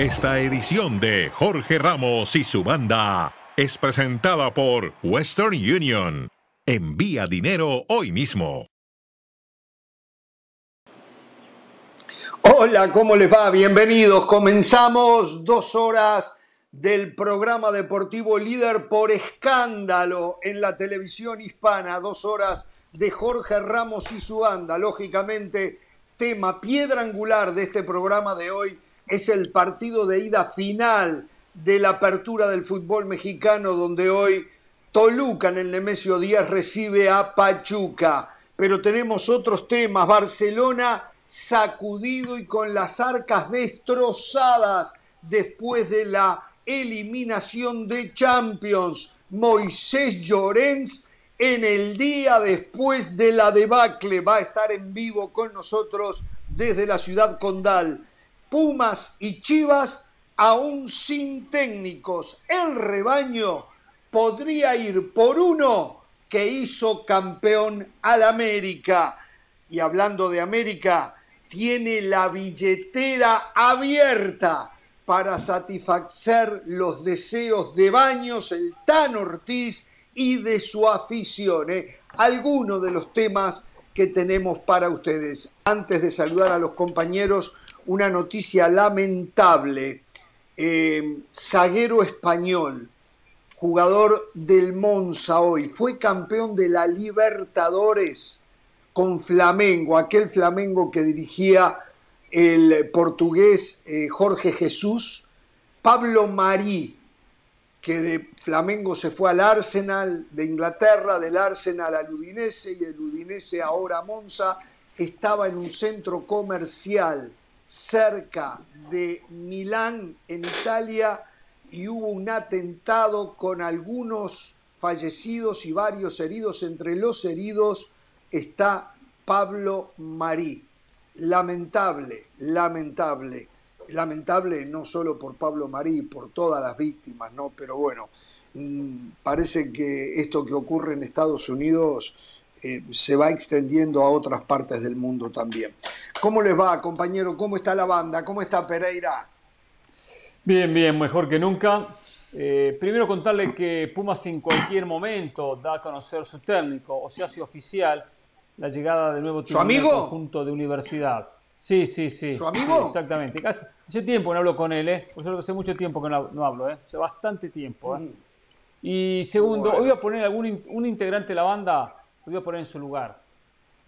Esta edición de Jorge Ramos y su banda es presentada por Western Union. Envía dinero hoy mismo. Hola, ¿cómo les va? Bienvenidos. Comenzamos dos horas del programa deportivo líder por escándalo en la televisión hispana. Dos horas de Jorge Ramos y su banda. Lógicamente, tema piedra angular de este programa de hoy es el partido de ida final de la apertura del fútbol mexicano, donde hoy Toluca en el Nemesio Díaz recibe a Pachuca. Pero tenemos otros temas. Barcelona sacudido y con las arcas destrozadas después de la eliminación de Champions. Moisés Llorens en el día después de la debacle va a estar en vivo con nosotros desde la ciudad condal. Pumas y Chivas aún sin técnicos. El rebaño podría ir por uno que hizo campeón al América. Y hablando de América, tiene la billetera abierta para satisfacer los deseos de Baños, el Tan Ortiz y de su afición. ¿eh? Algunos de los temas que tenemos para ustedes. Antes de saludar a los compañeros, una noticia lamentable. Eh, zaguero español, jugador del Monza hoy, fue campeón de la Libertadores con Flamengo, aquel Flamengo que dirigía el portugués eh, Jorge Jesús, Pablo Marí, que de Flamengo se fue al Arsenal de Inglaterra, del Arsenal al Udinese y del Udinese ahora a Monza, estaba en un centro comercial cerca de Milán, en Italia, y hubo un atentado con algunos fallecidos y varios heridos. Entre los heridos está Pablo Marí. Lamentable, lamentable. Lamentable no solo por Pablo Marí, por todas las víctimas, ¿no? Pero bueno, mm, parece que esto que ocurre en Estados Unidos eh, se va extendiendo a otras partes del mundo también. ¿Cómo les va, compañero? ¿Cómo está la banda? ¿Cómo está Pereira? Bien, bien, mejor que nunca. Eh, primero contarle que Pumas en cualquier momento da a conocer su técnico, o se hace oficial la llegada del nuevo técnico amigo? conjunto de universidad. Sí, sí, sí. ¿Su amigo? exactamente. hace tiempo no hablo con él, ¿eh? Por hace mucho tiempo que no, hablo, ¿eh? Hace bastante tiempo, ¿eh? Mm. Y segundo, hoy voy a poner algún un integrante de la banda lo voy a poner en su lugar.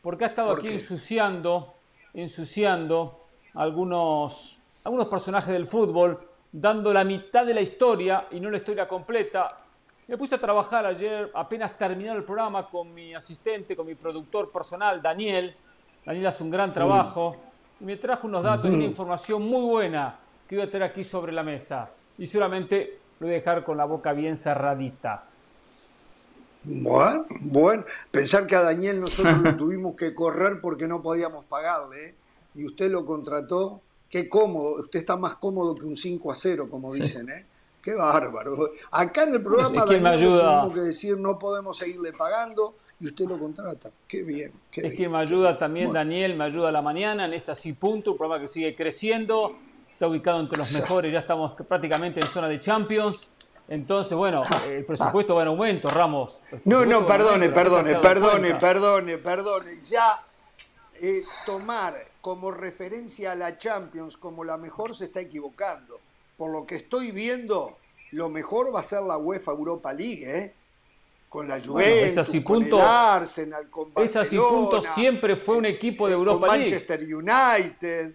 Porque ha estado aquí ensuciando, ensuciando algunos, algunos personajes del fútbol, dando la mitad de la historia y no la historia completa. Me puse a trabajar ayer, apenas terminado el programa, con mi asistente, con mi productor personal, Daniel. Daniel hace un gran trabajo. Y me trajo unos datos y una información muy buena que voy a tener aquí sobre la mesa. Y seguramente lo voy a dejar con la boca bien cerradita. Bueno, bueno, pensar que a Daniel nosotros lo tuvimos que correr porque no podíamos pagarle, ¿eh? y usted lo contrató, qué cómodo, usted está más cómodo que un 5 a 0, como dicen, ¿eh? Qué bárbaro. Acá en el programa Daniel tenemos que decir no podemos seguirle pagando y usted lo contrata. Qué bien. Qué es que me ayuda también Daniel, me ayuda a la mañana en ese así punto, un programa que sigue creciendo, está ubicado entre los mejores, ya estamos prácticamente en zona de Champions entonces, bueno, el presupuesto va en aumento, Ramos. No, no, perdone, perdone, perdone, perdone, perdone. Ya eh, tomar como referencia a la Champions como la mejor se está equivocando. Por lo que estoy viendo, lo mejor va a ser la UEFA Europa League, ¿eh? Con la Juventus, con el Arsenal, con Barcelona. Esas y puntos siempre fue un equipo de Europa con Manchester United.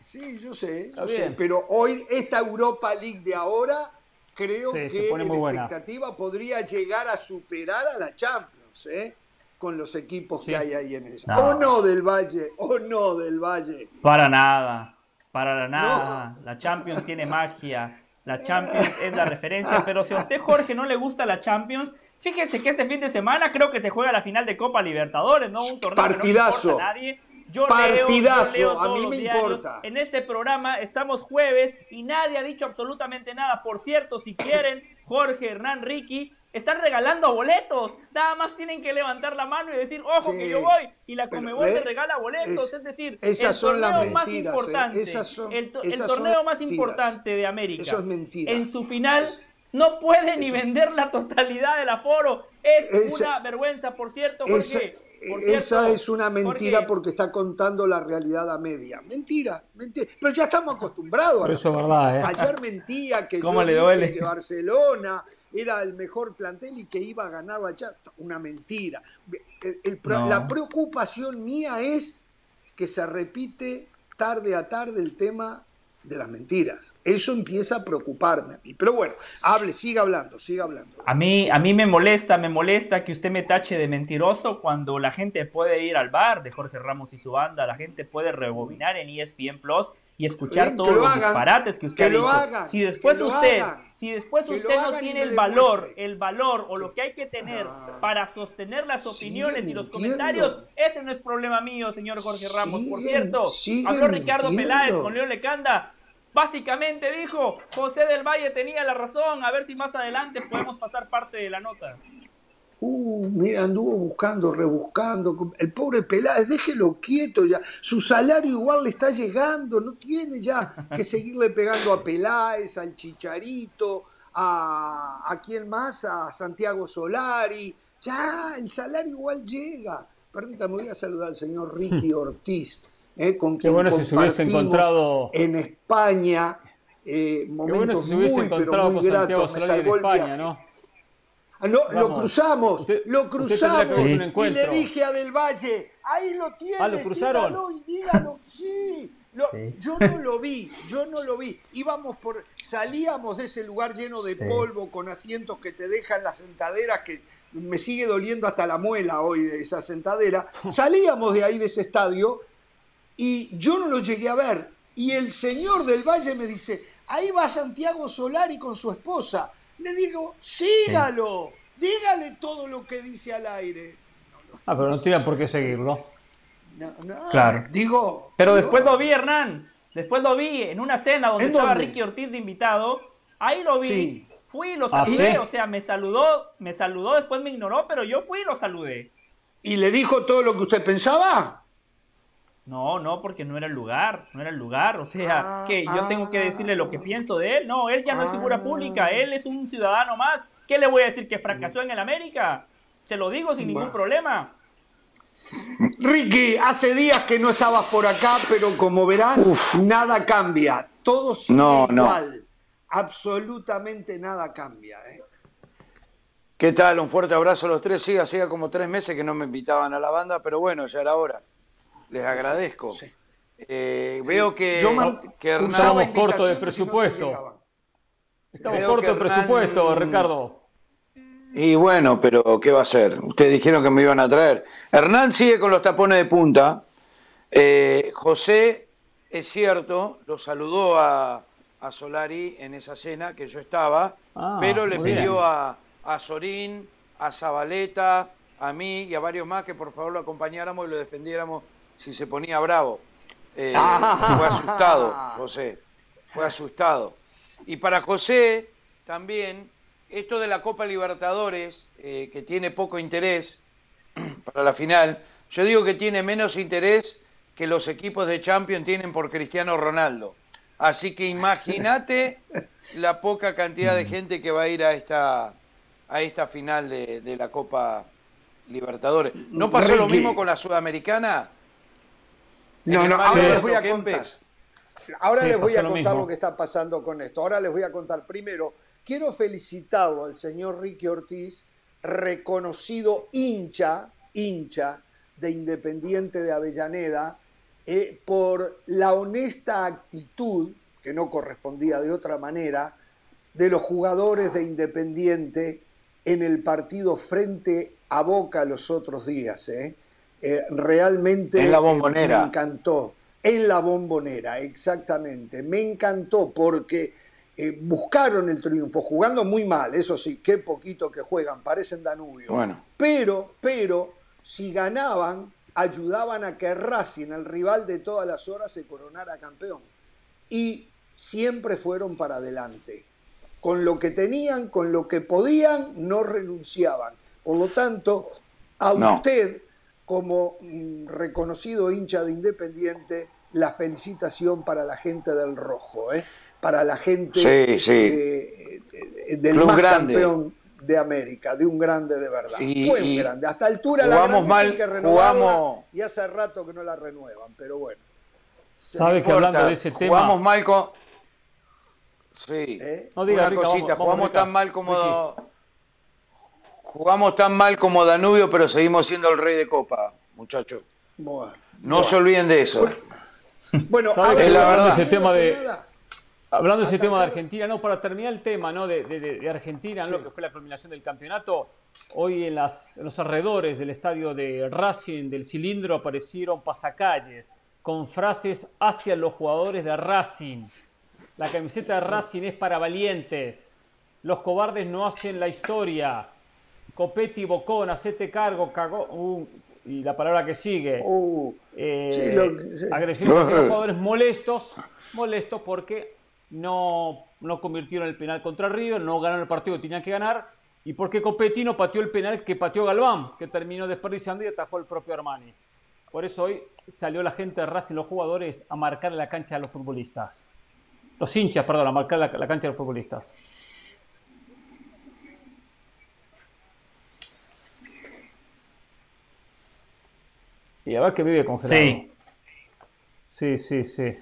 Sí, yo sé, yo sé, pero hoy esta Europa League de ahora creo que la expectativa podría llegar a superar a la Champions, ¿eh? con los equipos que hay ahí en ella. O no del Valle, o no del Valle. Para nada, para nada. La Champions tiene magia. La Champions es la referencia, pero si a usted, Jorge, no le gusta la Champions, fíjese que este fin de semana creo que se juega la final de Copa Libertadores, ¿no? Un torneo Partidazo. que no a nadie. Yo Partidazo, leo, a mí me importa. En este programa estamos jueves y nadie ha dicho absolutamente nada. Por cierto, si quieren, Jorge, Hernán, Ricky, están regalando boletos. Nada más tienen que levantar la mano y decir, ojo que yo voy. Y la Comebol te regala boletos. Es, decir, el torneo más ¿eh? importante, el, torneo más importante de América. Eso es mentira. En su final no puede ni vender la totalidad del aforo. Es una vergüenza, por cierto, esa es una mentira porque está contando la realidad a media. Mentira, mentira. Pero ya estamos acostumbrados a eso. Es verdad, ¿eh? Ayer mentía que, ¿Cómo le duele? que Barcelona era el mejor plantel y que iba a ganar la Una mentira. La preocupación mía es que se repite tarde a tarde el tema de las mentiras. Eso empieza a preocuparme a mí. Pero bueno, hable, siga hablando, siga hablando. A mí, a mí me molesta, me molesta que usted me tache de mentiroso cuando la gente puede ir al bar de Jorge Ramos y su banda, la gente puede rebobinar en ESPN Plus y escuchar todos los disparates que usted ha dicho. si después usted, si después usted no tiene el valor, el valor o lo que hay que tener ah. para sostener las opiniones y los comentarios, ese no es problema mío, señor Jorge Ramos. Por cierto, habló Ricardo Peláez con Leo Lecanda Básicamente dijo, José del Valle tenía la razón, a ver si más adelante podemos pasar parte de la nota. Uh, mira, anduvo buscando, rebuscando. El pobre Peláez, déjelo quieto ya. Su salario igual le está llegando, no tiene ya que seguirle pegando a Peláez, al Chicharito, a, a quién más, a Santiago Solari. Ya, el salario igual llega. Permítame, voy a saludar al señor Ricky Ortiz eh, con quien bueno si se hubiese encontrado en España eh, momentos si se hubiese muy, pero muy gratos. Me salvó España, ¿no? Ah, no, lo cruzamos, lo cruzamos y le dije a Del Valle, ahí lo tiene, ah, ¿lo cruzaron? y dígalo, sí. Yo no lo vi, yo no lo vi. Íbamos por, salíamos de ese lugar lleno de polvo, con asientos que te dejan las sentaderas, que me sigue doliendo hasta la muela hoy de esa sentadera. Salíamos de ahí, de ese estadio, y yo no lo llegué a ver. Y el señor del Valle me dice, ahí va Santiago Solari con su esposa. Le digo, sígalo, dígale todo lo que dice al aire. ah, pero no tiene por qué seguirlo. No, no, claro. Digo. Pero después lo vi, Hernán. Después lo vi en una cena donde estaba Ricky Ortiz de invitado. Ahí lo vi. Fui y lo ¿Ah, saludé. O sea, me saludó, me saludó, después me ignoró, pero yo fui y lo saludé. ¿Y le dijo todo lo que usted pensaba? No, no, porque no era el lugar, no era el lugar. O sea, que yo tengo que decirle lo que pienso de él. No, él ya no es figura pública, él es un ciudadano más. ¿Qué le voy a decir? ¿Que fracasó en el América? Se lo digo sin ningún problema. Ricky, hace días que no estabas por acá, pero como verás, nada cambia. Todo sigue igual. Absolutamente nada cambia. ¿eh? ¿Qué tal? Un fuerte abrazo a los tres. Sí, hacía como tres meses que no me invitaban a la banda, pero bueno, ya era hora les agradezco. Eh, veo que, Estamos cortos de presupuesto. Estamos cortos de presupuesto, Ricardo. Y bueno, pero ¿qué va a hacer? Ustedes dijeron que me iban a traer. Hernán sigue con los tapones de punta. Eh, José, es cierto, lo saludó a, Solari en esa cena que yo estaba, ah, pero le pidió a, a Sorín, a Zabaleta, a mí y a varios más que por favor lo acompañáramos y lo defendiéramos si se ponía bravo. Eh, fue asustado, José. Fue asustado. Y para José también, esto de la Copa Libertadores, eh, que tiene poco interés para la final, yo digo que tiene menos interés que los equipos de Champions tienen por Cristiano Ronaldo. Así que imagínate la poca cantidad de gente que va a ir a esta, a esta final de, de la Copa Libertadores. ¿No pasó lo mismo con la Sudamericana? No, no, ahora les voy a contar. Ahora les voy a contar lo, que está pasando con esto. Ahora les voy a contar. Primero, quiero felicitarlo al señor Ricky Ortiz, reconocido hincha, hincha de Independiente de Avellaneda, eh, por la honesta actitud, que no correspondía de otra manera, de los jugadores de Independiente en el partido frente a Boca los otros días. ¿eh? Eh, realmente la bombonera. me encantó. En la bombonera, exactamente. Me encantó porque eh, buscaron el triunfo, jugando muy mal, eso sí, qué poquito que juegan, parecen Danubio. Bueno. Pero, pero, si ganaban, ayudaban a que Racing, el rival de todas las horas, se coronara campeón. Y siempre fueron para adelante con lo que tenían, con lo que podían, no renunciaban. Por lo tanto, a usted, como mm, reconocido hincha de Independiente, la felicitación para la gente del Rojo, ¿eh? para la gente del más campeón de América, de un grande de verdad. Fue un grande. Hasta altura la mal, que jugamos, y hace rato que no la renuevan, pero bueno. Sabe que hablando de ese tema. Jugamos mal con. Sí. ¿Eh? No diga, Una cosita, jugamos tan mal como. Jugamos tan mal como Danubio, pero seguimos siendo el rey de Copa, muchachos. no se olviden de eso. Bueno, es la verdad. Ese tema de, Hablando de ese tema de Argentina, no, para terminar el tema ¿no? de, Argentina, lo que fue la culminación del campeonato, hoy en, las, los alrededores del estadio de Racing, del cilindro, aparecieron pasacalles con frases hacia los jugadores de Racing. La camiseta de Racing es para valientes. Los cobardes no hacen la historia. Copetti, Bocón, hacete cargo, cagó. Uh, y la palabra que sigue. Uh, eh, Agresiones hacia los jugadores molestos, molestos porque no, no convirtieron el penal contra River, no ganaron el partido que tenían que ganar, y porque Copetti no pateó el penal que pateó Galván, que terminó desperdiciando y atajó el propio Armani. Por eso hoy salió la gente de Racing, los jugadores, a marcar la cancha de los futbolistas. Los hinchas, perdón, a marcar la, cancha de los futbolistas. Y a ver que vive congelado. Sí. Sí, sí, sí.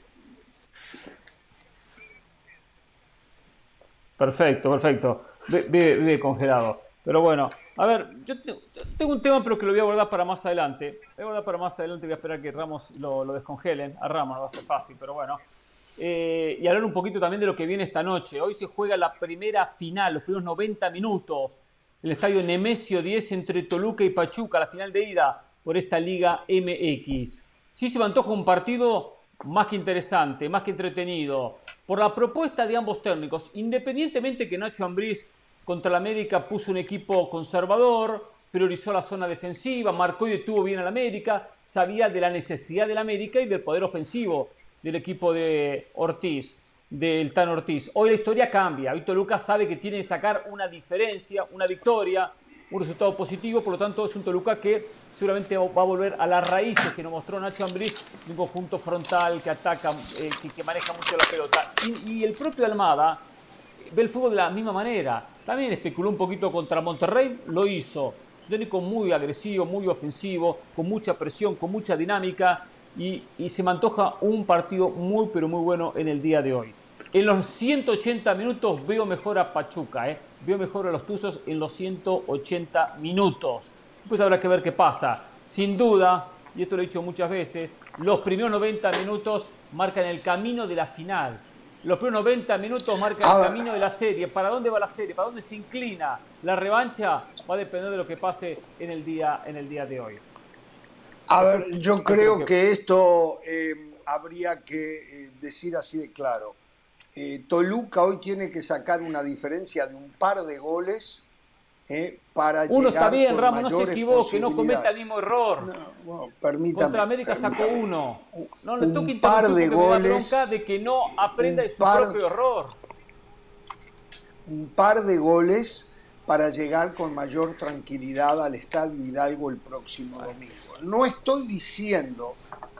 Perfecto, perfecto. Vive, congelado. Pero bueno, a ver, yo tengo un tema, pero que lo voy a abordar para más adelante. Voy a abordar para más adelante, voy a esperar que Ramos lo, descongelen. A Ramos no va a ser fácil, pero bueno. Eh, y hablar un poquito también de lo que viene esta noche. Hoy se juega la primera final, los primeros 90 minutos. El estadio Nemesio 10 entre Toluca y Pachuca, la final de ida por esta Liga MX. Sí se me antoja un partido más que interesante, más que entretenido por la propuesta de ambos técnicos, independientemente que Nacho Ambriz contra la América puso un equipo conservador, priorizó la zona defensiva, marcó y detuvo bien al América, sabía de la necesidad del América y del poder ofensivo del equipo de Ortiz, del Tan Ortiz. Hoy la historia cambia, hoy Toluca sabe que tiene que sacar una diferencia, una victoria, un resultado positivo, por lo tanto es un Toluca que seguramente va a volver a las raíces que nos mostró Nacho Ambriz, un conjunto frontal que ataca, eh, que, maneja mucho la pelota. Y, el propio Almada ve el fútbol de la misma manera. También especuló un poquito contra Monterrey, lo hizo. Es un técnico muy agresivo, muy ofensivo, con mucha presión, con mucha dinámica y, y se me antoja un partido muy pero muy bueno en el día de hoy. En los 180 minutos veo mejor a Pachuca, ¿eh? veo mejor a los Tuzos en los 180 minutos. Pues habrá que ver qué pasa. Sin duda, y esto lo he dicho muchas veces, los primeros 90 minutos marcan el camino de la final. Los primeros 90 minutos marcan el camino de la serie. ¿Para dónde va la serie? ¿Para dónde se inclina? La revancha va a depender de lo que pase en el día, en el día de hoy. A ver, yo creo que esto eh, habría que eh, decir así de claro. Eh, Toluca hoy tiene que sacar una diferencia de un par de goles eh, para uno está bien, Ramos, no se equivoque, no cometa el mismo error. No, permítame, Contra América sacó uno. No, le un par de goles. de que no aprenda de su propio error. Un par de goles para llegar con mayor tranquilidad al Estadio Hidalgo el próximo domingo. No estoy diciendo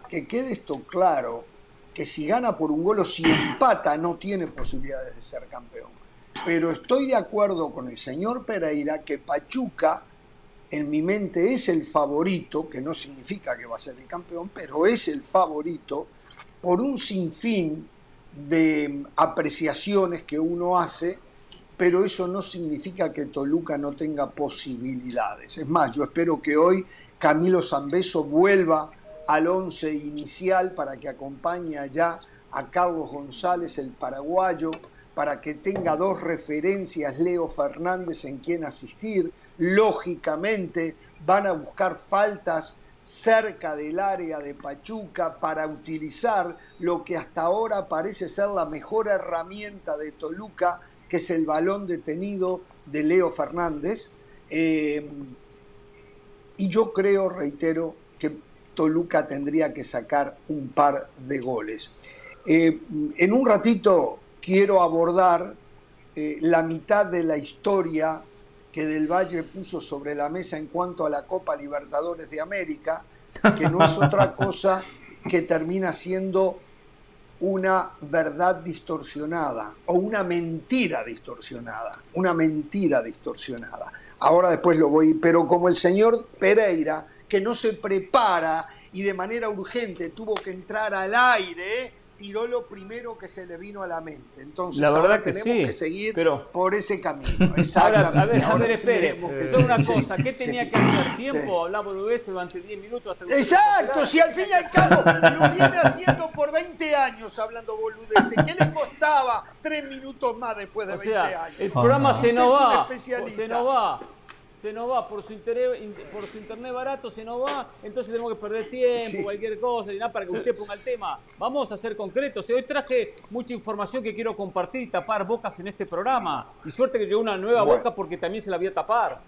que quede esto claro que si gana por un gol o si empata no tiene posibilidades de ser campeón. Pero estoy de acuerdo con el señor Pereira que Pachuca en mi mente es el favorito, que no significa que va a ser el campeón, pero es el favorito por un sinfín de apreciaciones que uno hace, pero eso no significa que Toluca no tenga posibilidades. Es más, yo espero que hoy Camilo Zambeso vuelva al once inicial para que acompañe allá a Carlos González, el paraguayo, para que tenga dos referencias Leo Fernández en quien asistir. Lógicamente van a buscar faltas cerca del área de Pachuca para utilizar lo que hasta ahora parece ser la mejor herramienta de Toluca, que es el balón detenido de Leo Fernández. Eh, y yo creo, reitero, que Toluca tendría que sacar un par de goles. Eh, en un ratito quiero abordar eh, la mitad de la historia que Del Valle puso sobre la mesa en cuanto a la Copa Libertadores de América, que no es otra cosa que termina siendo una verdad distorsionada o una mentira distorsionada, una mentira distorsionada. Ahora después lo voy, pero como el señor Pereira, que no se prepara y de manera urgente tuvo que entrar al aire, tiró lo primero que se le vino a la mente. Entonces, la verdad ahora que tenemos sí, que seguir pero... por ese camino. Ahora, a ver, Ahora espere. tenemos que- es una sí, cosa. ¿Qué tenía sí, que hacer? sí. ¿Tiempo? Hablaba boludeces durante 10 minutos hasta que Exacto, si al fin y al cabo lo viene haciendo por 20 años hablando boludeces. ¿Qué le costaba tres minutos más después de O 20 sea, años? el programa Ah. se Usted nos es un va, se nos va, se nos va por su interés, in- por su internet barato, se nos va, entonces tenemos que perder tiempo, cualquier cosa, y nada para que usted ponga el tema. Vamos a ser concretos. Hoy traje mucha información que quiero compartir y tapar bocas en este programa. Y suerte que llegó una nueva Bueno. boca porque también se la voy a tapar.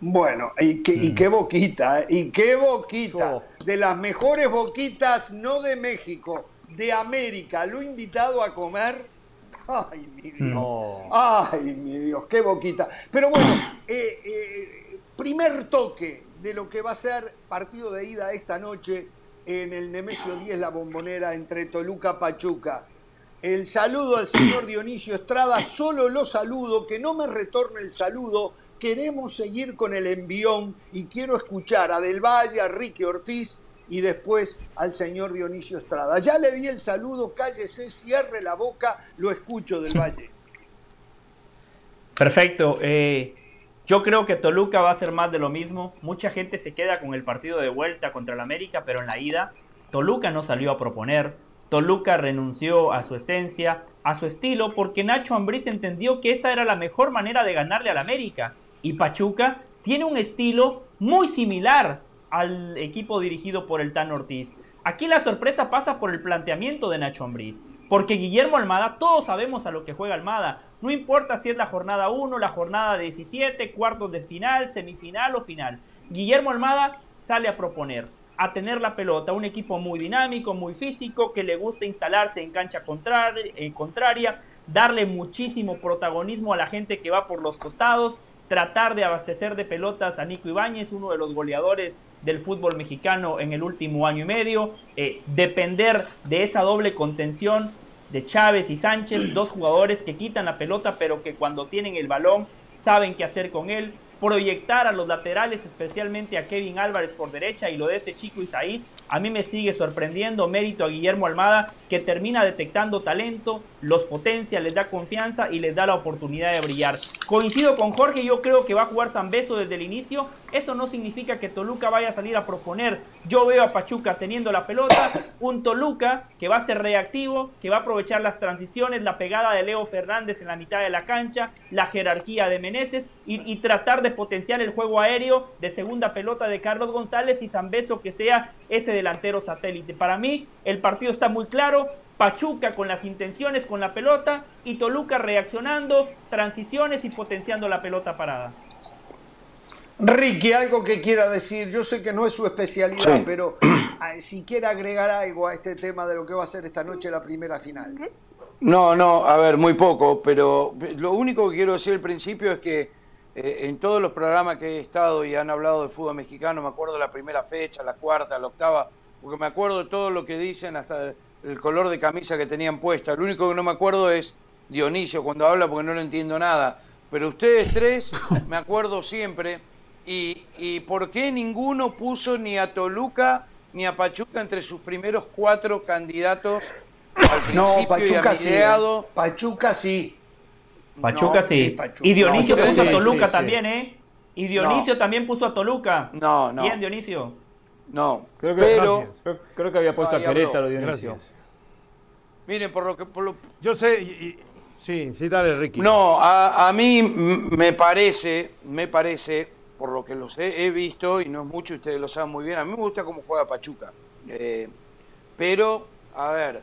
Bueno, y qué, Mm. y qué boquita, ¿eh? y qué boquita. De las mejores boquitas, no de México, de América. Lo he invitado a comer. Ay, mi Dios. No. Ay, mi Dios, qué boquita. Pero bueno, eh, eh, primer toque de lo que va a ser partido de ida esta noche en el Nemesio 10, la bombonera entre Toluca Pachuca. El saludo al señor Dionisio Estrada, solo lo saludo, que no me retorne el saludo. Queremos seguir con el envión y quiero escuchar a Del Valle, a Ricky Ortiz y después al señor Dionisio Estrada. Ya le di el saludo, cállese, cierre la boca, lo escucho Del Valle. Perfecto. eh, yo creo que Toluca va a ser más de lo mismo. Mucha gente se queda con el partido de vuelta contra el América, pero en la ida Toluca no salió a proponer. Toluca renunció a su esencia, a su estilo, porque Nacho Ambriz entendió que esa era la mejor manera de ganarle al América. Y Pachuca tiene un estilo muy similar al equipo dirigido por el Tan Ortiz. Aquí la sorpresa pasa por el planteamiento de Nacho Ambriz. Porque Guillermo Almada, todos sabemos a lo que juega Almada. No importa si es la jornada 1, la jornada 17, cuartos de final, semifinal o final. Guillermo Almada sale a proponer, a tener la pelota. Un equipo muy dinámico, muy físico, que le gusta instalarse en cancha eh, contraria darle muchísimo protagonismo a la gente que va por los costados, tratar de abastecer de pelotas a Nico Ibáñez, uno de los goleadores del fútbol mexicano en el último año y medio, eh, depender de esa doble contención de Chávez y Sánchez, dos jugadores que quitan la pelota pero que cuando tienen el balón saben qué hacer con él, proyectar a los laterales, especialmente a Kevin Álvarez por derecha y lo de este chico Isaís, a mí me sigue sorprendiendo, mérito a Guillermo Almada, que termina detectando talento, los potencia, les da confianza y les da la oportunidad de brillar. Coincido con Jorge, yo creo que va a jugar Zambeso desde el inicio, eso no significa que Toluca vaya a salir a proponer, yo veo a Pachuca teniendo la pelota, un Toluca que va a ser reactivo, que va a aprovechar las transiciones, la pegada de Leo Fernández en la mitad de la cancha, la jerarquía de Meneses y, y tratar de potenciar el juego aéreo de segunda pelota de Carlos González y Zambeso que sea ese delantero satélite. Para mí el partido está muy claro, Pachuca con las intenciones con la pelota y Toluca reaccionando, transiciones y potenciando la pelota parada. Ricky, algo que quiera decir, yo sé que no es su especialidad, Sí. pero ah, si quiere agregar algo a este tema de lo que va a ser esta noche la primera final. No, no, a ver, muy poco, pero lo único que quiero decir al principio es que eh, en todos los programas que he estado y han hablado de fútbol mexicano, me acuerdo la primera fecha, la cuarta, la octava, porque me acuerdo todo lo que dicen, hasta el color de camisa que tenían puesta. Lo único que no me acuerdo es Dionisio cuando habla porque no le entiendo nada. Pero ustedes tres, me acuerdo siempre. Y, y por qué ninguno puso ni a Toluca ni a Pachuca entre sus primeros cuatro candidatos al No, a Pachuca sí. ¿eh? Pachuca sí. Pachuca No, sí. Pachuca. Y Dionisio No, puso sí, a Toluca sí, sí. también, ¿eh? Y Dionisio también puso a Toluca. No, no. Bien, Dionisio. No, Creo que, pero Gracias. creo, creo que había puesto a. Querétaro, Dionisio. Gracias. miren por lo que por lo- Yo sé, y- y- sí, sí, dale, Ricky. no, a, a mí me parece, me parece, por lo que los he, he visto y no es mucho, ustedes lo saben muy bien, a mí me gusta cómo juega Pachuca, Eh, pero a ver,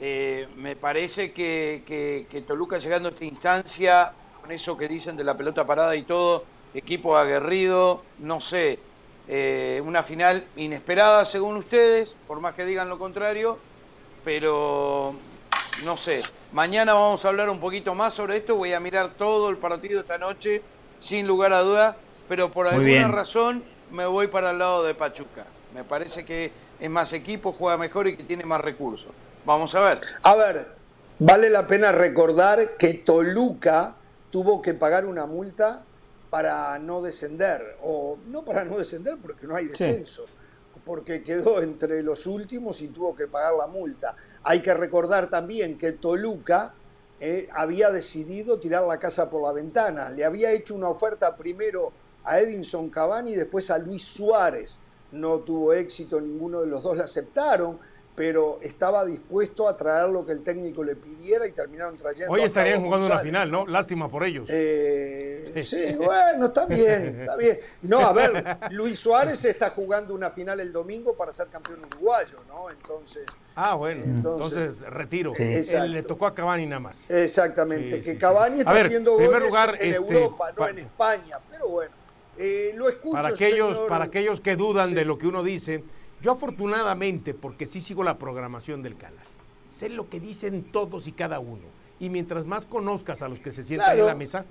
eh, me parece que, que- que Toluca llegando a esta instancia con eso que dicen de la pelota parada y todo, equipo aguerrido, no sé, eh, una final inesperada según ustedes, por más que digan lo contrario, pero no sé. Mañana vamos a hablar un poquito más sobre esto. Voy a mirar todo el partido esta noche, sin lugar a duda. Pero por alguna razón me voy para el lado de Pachuca. Me parece que es más equipo, juega mejor y que tiene más recursos. Vamos a ver. A ver, vale la pena recordar que Toluca tuvo que pagar una multa para no descender, o no para no descender porque no hay descenso, porque quedó entre los últimos y tuvo que pagar la multa. Hay que recordar también que Toluca eh, había decidido tirar la casa por la ventana, le había hecho una oferta primero a Edinson Cavani y después a Luis Suárez. No tuvo éxito, ninguno de los dos le aceptaron pero estaba dispuesto a traer lo que el técnico le pidiera y terminaron trayendo. Hoy estarían jugando una final, ¿no? Lástima por ellos. Eh, sí, bueno, está bien, está bien. No, a ver, Luis Suárez está jugando una final el domingo para ser campeón uruguayo, ¿no? Entonces. Ah, bueno, entonces, retiro. Él le tocó a Cavani nada más. Exactamente, que Cavani está haciendo goles lugar, en este, Europa, no en España, pero bueno. Eh, lo escucho, para aquellos, para aquellos que dudan de lo que uno dice, yo afortunadamente, porque sí sigo la programación del canal, sé lo que dicen todos y cada uno. Y mientras más conozcas a los que se sientan en la mesa,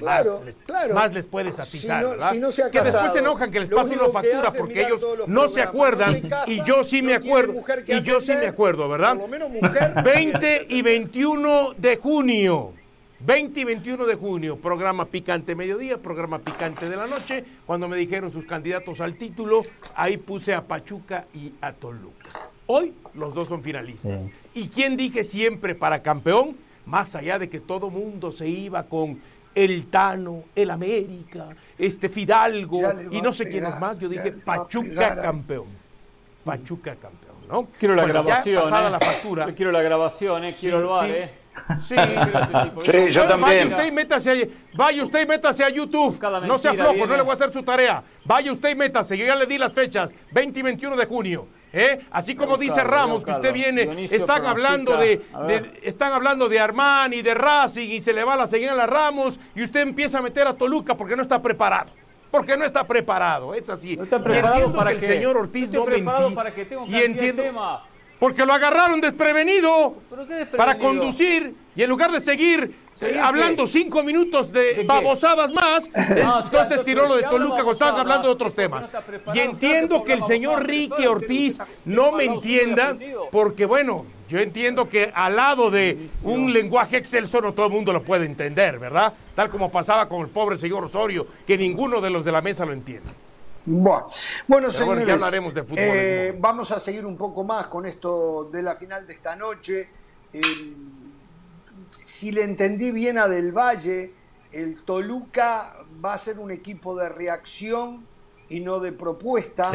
más, les, puedes atizar, ¿verdad? que después se enojan que les pase una factura porque ellos no se acuerdan y yo sí me acuerdo. Y yo sí me acuerdo, ¿verdad? 20 y 21 de junio. 20 y 21 de junio, programa Picante Mediodía, programa Picante de la Noche. Cuando me dijeron sus candidatos al título, ahí puse a Pachuca y a Toluca. Hoy los dos son finalistas. ¿Y quién dije siempre para campeón? Más allá de que todo mundo se iba con el Tano, el América, este Fidalgo y no sé quién es más, yo dije Pachuca campeón. Pachuca campeón, ¿no? Quiero la grabación. pasada eh. la factura. quiero la grabación, eh. quiero el bar, eh. Sí, sí, yo también. Vaya usted y métase a, vaya usted y métase a YouTube. No sea flojo, no le voy a hacer su tarea. Vaya usted y métase, yo ya le di las fechas, 20 y 21 de junio. ¿eh? Así como dice Ramos, que usted viene, están hablando de, están hablando de Armani, de Racing y se le va la señal a Ramos y usted empieza a meter a Toluca porque no está preparado porque no está preparado, es así. No está preparado para que el señor Ortiz no, no para que tenga un y entiendo, tema. Porque lo agarraron desprevenido, para conducir y en lugar de seguir eh, hablando cinco minutos de, babosadas más, entonces tiró lo de Toluca cuando estaban hablando de otros temas. y entiendo que el señor Ricky Ortiz no me entienda, porque bueno, yo entiendo que al lado de un lenguaje excelso no todo el mundo lo puede entender, ¿verdad? Tal como pasaba con el pobre señor Osorio, que ninguno de los de la mesa lo entiende. Bueno, señores, hablaremos de fútbol. Eh, vamos a seguir un poco más con esto de la final de esta noche. si le entendí bien a Del Valle, el Toluca va a ser un equipo de reacción y no de propuesta.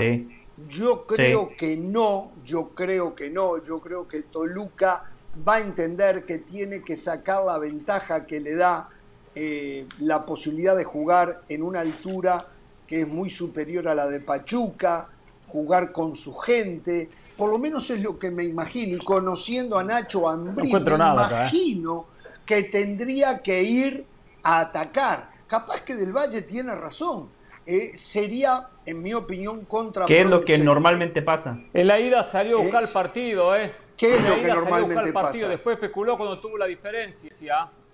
Yo creo que no, yo creo que no, yo creo que Toluca va a entender que tiene que sacar la ventaja que le da eh, la posibilidad de jugar en una altura que es muy superior a la de Pachuca, jugar con su gente, por lo menos es lo que me imagino, y conociendo a Nacho Ambrí, me ¿eh? imagino que tendría que ir a atacar. Capaz que Del Valle tiene razón. Eh, sería, en mi opinión, contra. ¿Qué es lo que normalmente pasa? En la ida salió a buscar el partido, ¿eh? ¿Qué es lo que normalmente pasa? Después especuló cuando tuvo la diferencia.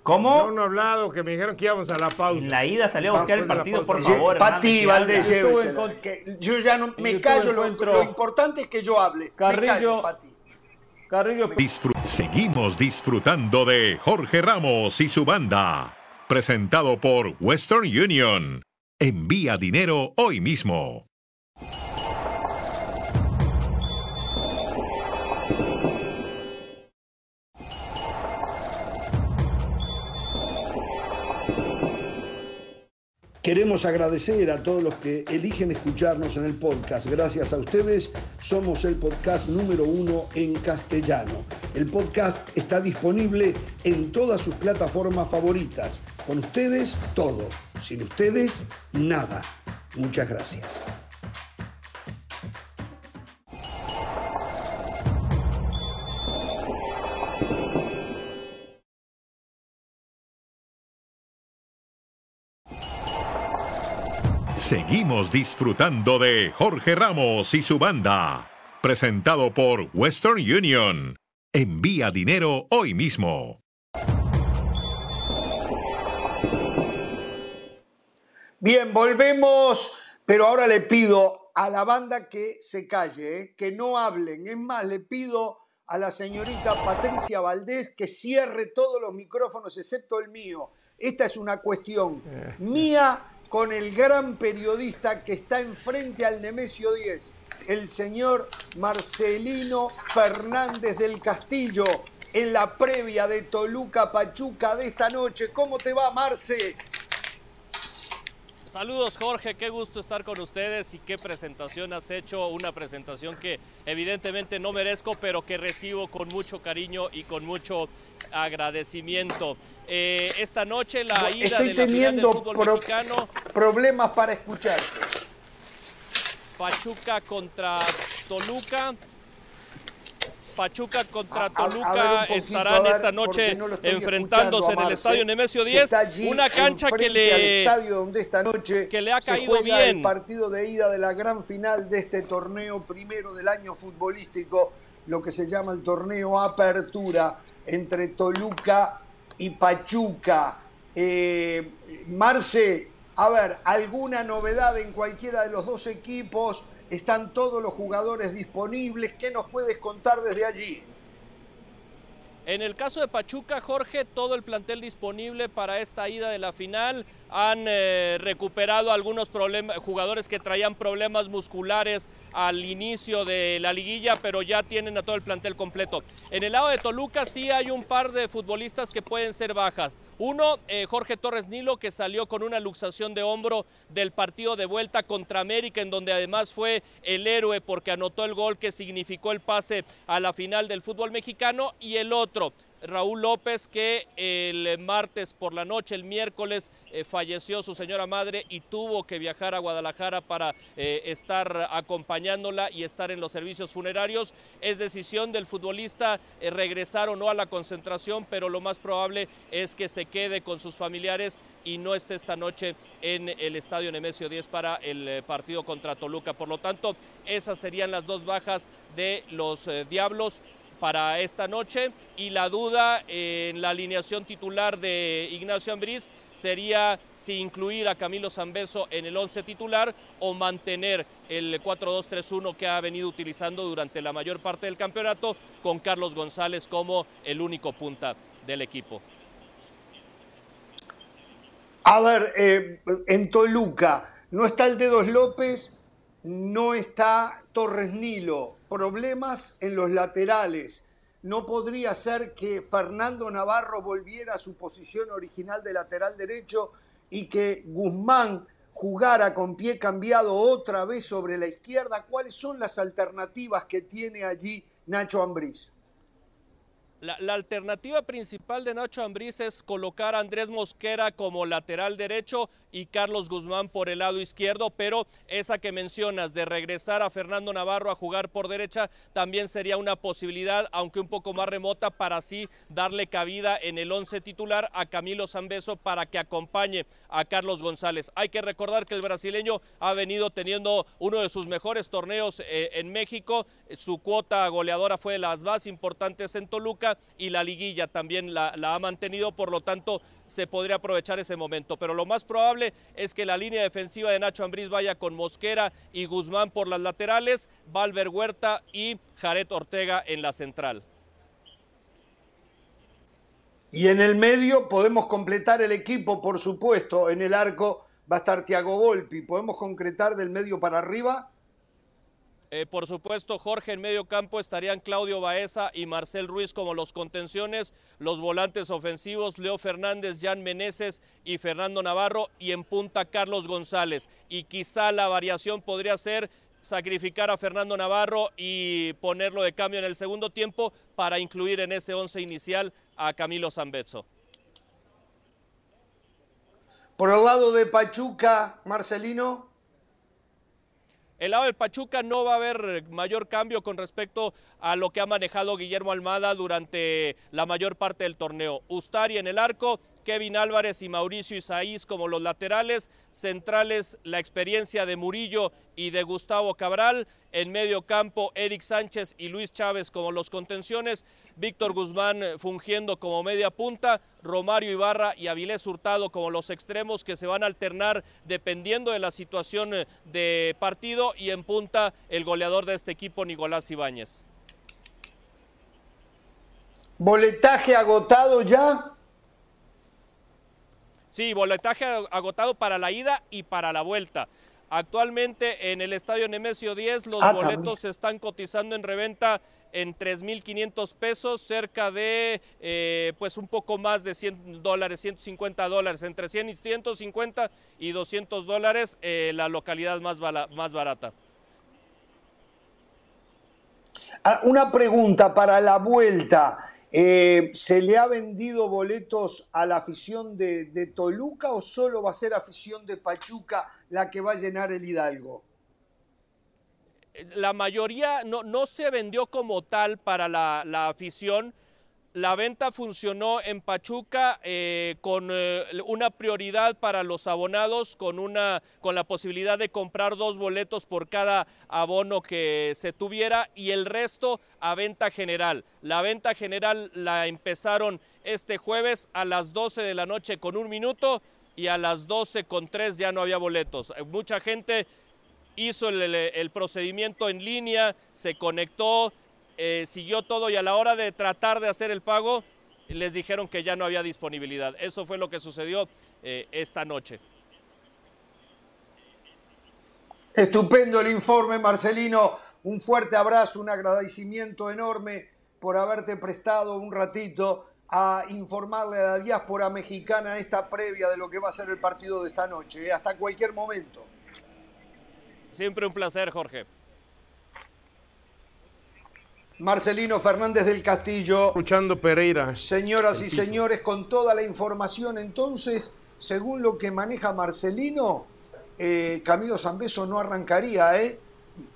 ¿Cómo? No, no he hablado, que me dijeron que íbamos a la pausa. En la ida salió a buscar el partido, por favor. Pati, Valdés, Yo ya no me callo, lo, importante es que yo hable. Carrillo, Carrillo. Seguimos disfrutando de Jorge Ramos y su banda. Presentado por Western Union. Envía dinero hoy mismo. Queremos agradecer a todos los que eligen escucharnos en el podcast. Gracias a ustedes somos el podcast número uno en castellano. El podcast está disponible en todas sus plataformas favoritas. Con ustedes todo. Sin ustedes nada. Muchas gracias. Seguimos disfrutando de Jorge Ramos y su banda. Presentado por Western Union. Envía dinero hoy mismo. Bien, volvemos, pero ahora le pido a la banda que se calle, ¿eh? que no hablen. Es más, le pido a la señorita Patricia Valdés que cierre todos los micrófonos excepto el mío. Esta es una cuestión mía con el gran periodista que está enfrente al Nemesio 10, el señor Marcelino Fernández del Castillo, en la previa de Toluca Pachuca de esta noche. ¿Cómo te va, Marce? Saludos Jorge, qué gusto estar con ustedes y qué presentación has hecho, una presentación que evidentemente no merezco, pero que recibo con mucho cariño y con mucho agradecimiento. Eh, esta noche la ida Estoy de la teniendo final del fútbol mexicano, problemas para escucharte. Pachuca contra Toluca. Pachuca contra A- a- a ver un Toluca poquito, estarán a ver, esta noche no enfrentándose en el estadio Nemesio que 10, está allí una cancha que le estadio donde esta noche que le ha se caído juega bien. el partido de ida de la gran final de este torneo primero del año futbolístico, lo que se llama el torneo Apertura entre Toluca y Pachuca. Eh, Marce, a ver, ¿alguna novedad en cualquiera de los dos equipos? ¿Están todos los jugadores disponibles? ¿Qué nos puedes contar desde allí? En el caso de Pachuca, Jorge, todo el plantel disponible para esta ida de la final. Han eh, recuperado algunos jugadores que traían problemas musculares al inicio de la liguilla, pero ya tienen a todo el plantel completo. En el lado de Toluca sí hay un par de futbolistas que pueden ser bajas. Uno, eh, Jorge Torres Nilo, que salió con una luxación de hombro del partido de vuelta contra América, en donde además fue el héroe porque anotó el gol que significó el pase a la final del fútbol mexicano. Y el otro, Raúl López, que el martes por la noche, el miércoles, eh, falleció su señora madre y tuvo que viajar a Guadalajara para eh, estar acompañándola y estar en los servicios funerarios. Es decisión del futbolista eh, regresar o no a la concentración, pero lo más probable es que se quede con sus familiares y no esté esta noche en el Estadio Nemesio 10 para el partido contra Toluca. Por lo tanto, esas serían las dos bajas de los Diablos para esta noche y la duda en la alineación titular de Ignacio Ambriz sería si incluir a Camilo Zambeso en el 11 titular o mantener el 4-2-3-1 que ha venido utilizando durante la mayor parte del campeonato con Carlos González como el único punta del equipo. A ver, eh, en Toluca no está el Dedos López, no está Torres Nilo. Problemas en los laterales. No podría ser que Fernando Navarro volviera a su posición original de lateral derecho y que Guzmán jugara con pie cambiado otra vez sobre la izquierda. ¿Cuáles son las alternativas que tiene allí Nacho Ambriz? La, alternativa principal de Nacho Ambriz es colocar a Andrés Mosquera como lateral derecho y Carlos Guzmán por el lado izquierdo, pero esa que mencionas de regresar a Fernando Navarro a jugar por derecha también sería una posibilidad, aunque un poco más remota, para así darle cabida en el once titular a Camilo Zambeso para que acompañe a Carlos González. Hay que recordar que el brasileño ha venido teniendo uno de sus mejores torneos eh, en México, su cuota goleadora fue de las más importantes en Toluca y la liguilla también la, ha mantenido, por lo tanto se podría aprovechar ese momento. Pero lo más probable es que la línea defensiva de Nacho Ambriz vaya con Mosquera y Guzmán por las laterales, Valver Huerta y Jared Ortega en la central. Y en el medio podemos completar el equipo, por supuesto. En el arco va a estar Tiago Volpi. ¿Podemos concretar del medio para arriba? Eh, por supuesto, Jorge, en medio campo estarían Claudio Baeza y Marcel Ruiz como los contenciones, los volantes ofensivos, Leo Fernández, Jan Meneses y Fernando Navarro, y en punta Carlos González. Y quizá la variación podría ser sacrificar a Fernando Navarro y ponerlo de cambio en el segundo tiempo para incluir en ese once inicial a Camilo Zambezzo. Por el lado de Pachuca, Marcelino. El lado del Pachuca no va a haber mayor cambio con respecto a lo que ha manejado Guillermo Almada durante la mayor parte del torneo. Ustari en el arco, Kevin Álvarez y Mauricio Isaís como los laterales, centrales la experiencia de Murillo y de Gustavo Cabral, en medio campo Eric Sánchez y Luis Chávez como los contenciones, Víctor Guzmán fungiendo como media punta, Romario Ibarra y Avilés Hurtado como los extremos que se van a alternar dependiendo de la situación de partido y en punta el goleador de este equipo Nicolás Ibáñez. ¿Boletaje agotado ya? Sí, boletaje agotado para la ida y para la vuelta. Actualmente en el estadio Nemesio 10 los Ah, boletos se están cotizando en reventa en 3.500 pesos, cerca de eh, pues un poco más de 100 dólares, 150 dólares, entre 100 y 150 y 200 dólares eh, la localidad más, bala- más barata. Ah, Una pregunta para la vuelta. Eh, ¿Se le ha vendido boletos a la afición de, de Toluca o solo va a ser afición de Pachuca la que va a llenar el Hidalgo? la mayoría no, no se vendió como tal para la, la afición. La venta funcionó en Pachuca eh, con eh, una prioridad para los abonados, con, una, con la posibilidad de comprar dos boletos por cada abono que se tuviera y el resto a venta general. La venta general la empezaron este jueves a las 12 de la noche con un minuto y a las 12 con tres ya no había boletos. Eh, Mucha gente hizo el procedimiento en línea, se conectó, eh, siguió todo y a la hora de tratar de hacer el pago les dijeron que ya no había disponibilidad. Eso fue lo que sucedió eh, esta noche. Estupendo el informe, Marcelino. Un fuerte abrazo, un agradecimiento enorme por haberte prestado un ratito a informarle a la diáspora mexicana esta previa de lo que va a ser el partido de esta noche. ¿eh? Hasta cualquier momento. Siempre un placer, Jorge. Marcelino Fernández del Castillo. Escuchando Pereira. Señoras y señores, con toda la información, entonces, según lo que maneja Marcelino, eh, Camilo Zambeso no arrancaría, ¿eh?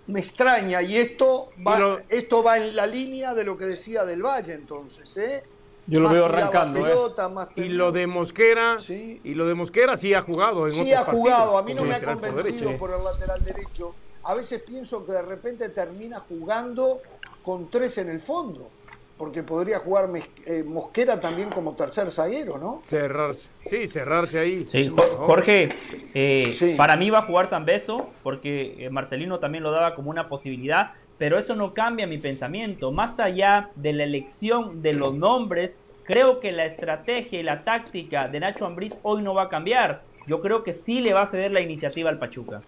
Me extraña, y esto va, lo- esto va en la línea de lo que decía del Valle, entonces, ¿eh? Yo lo Más veo arrancando, ¿eh? pelota, Y lo de Mosquera, Sí. y lo de Mosquera sí ha jugado en Sí otros ha jugado, partidos, a mí no me ha convencido por el lateral derecho. A veces pienso que de repente termina jugando con tres en el fondo, porque podría jugar Mes- eh, Mosquera también como tercer zaguero, ¿no? Cerrarse. Sí, cerrarse ahí. Sí, Jorge, eh, Sí. para mí va a jugar Zambeso, porque eh, Marcelino también lo daba como una posibilidad, pero eso no cambia mi pensamiento. Más allá de la elección de los nombres, creo que la estrategia y la táctica de Nacho Ambriz hoy no va a cambiar. Yo creo que sí le va a ceder la iniciativa al Pachuca.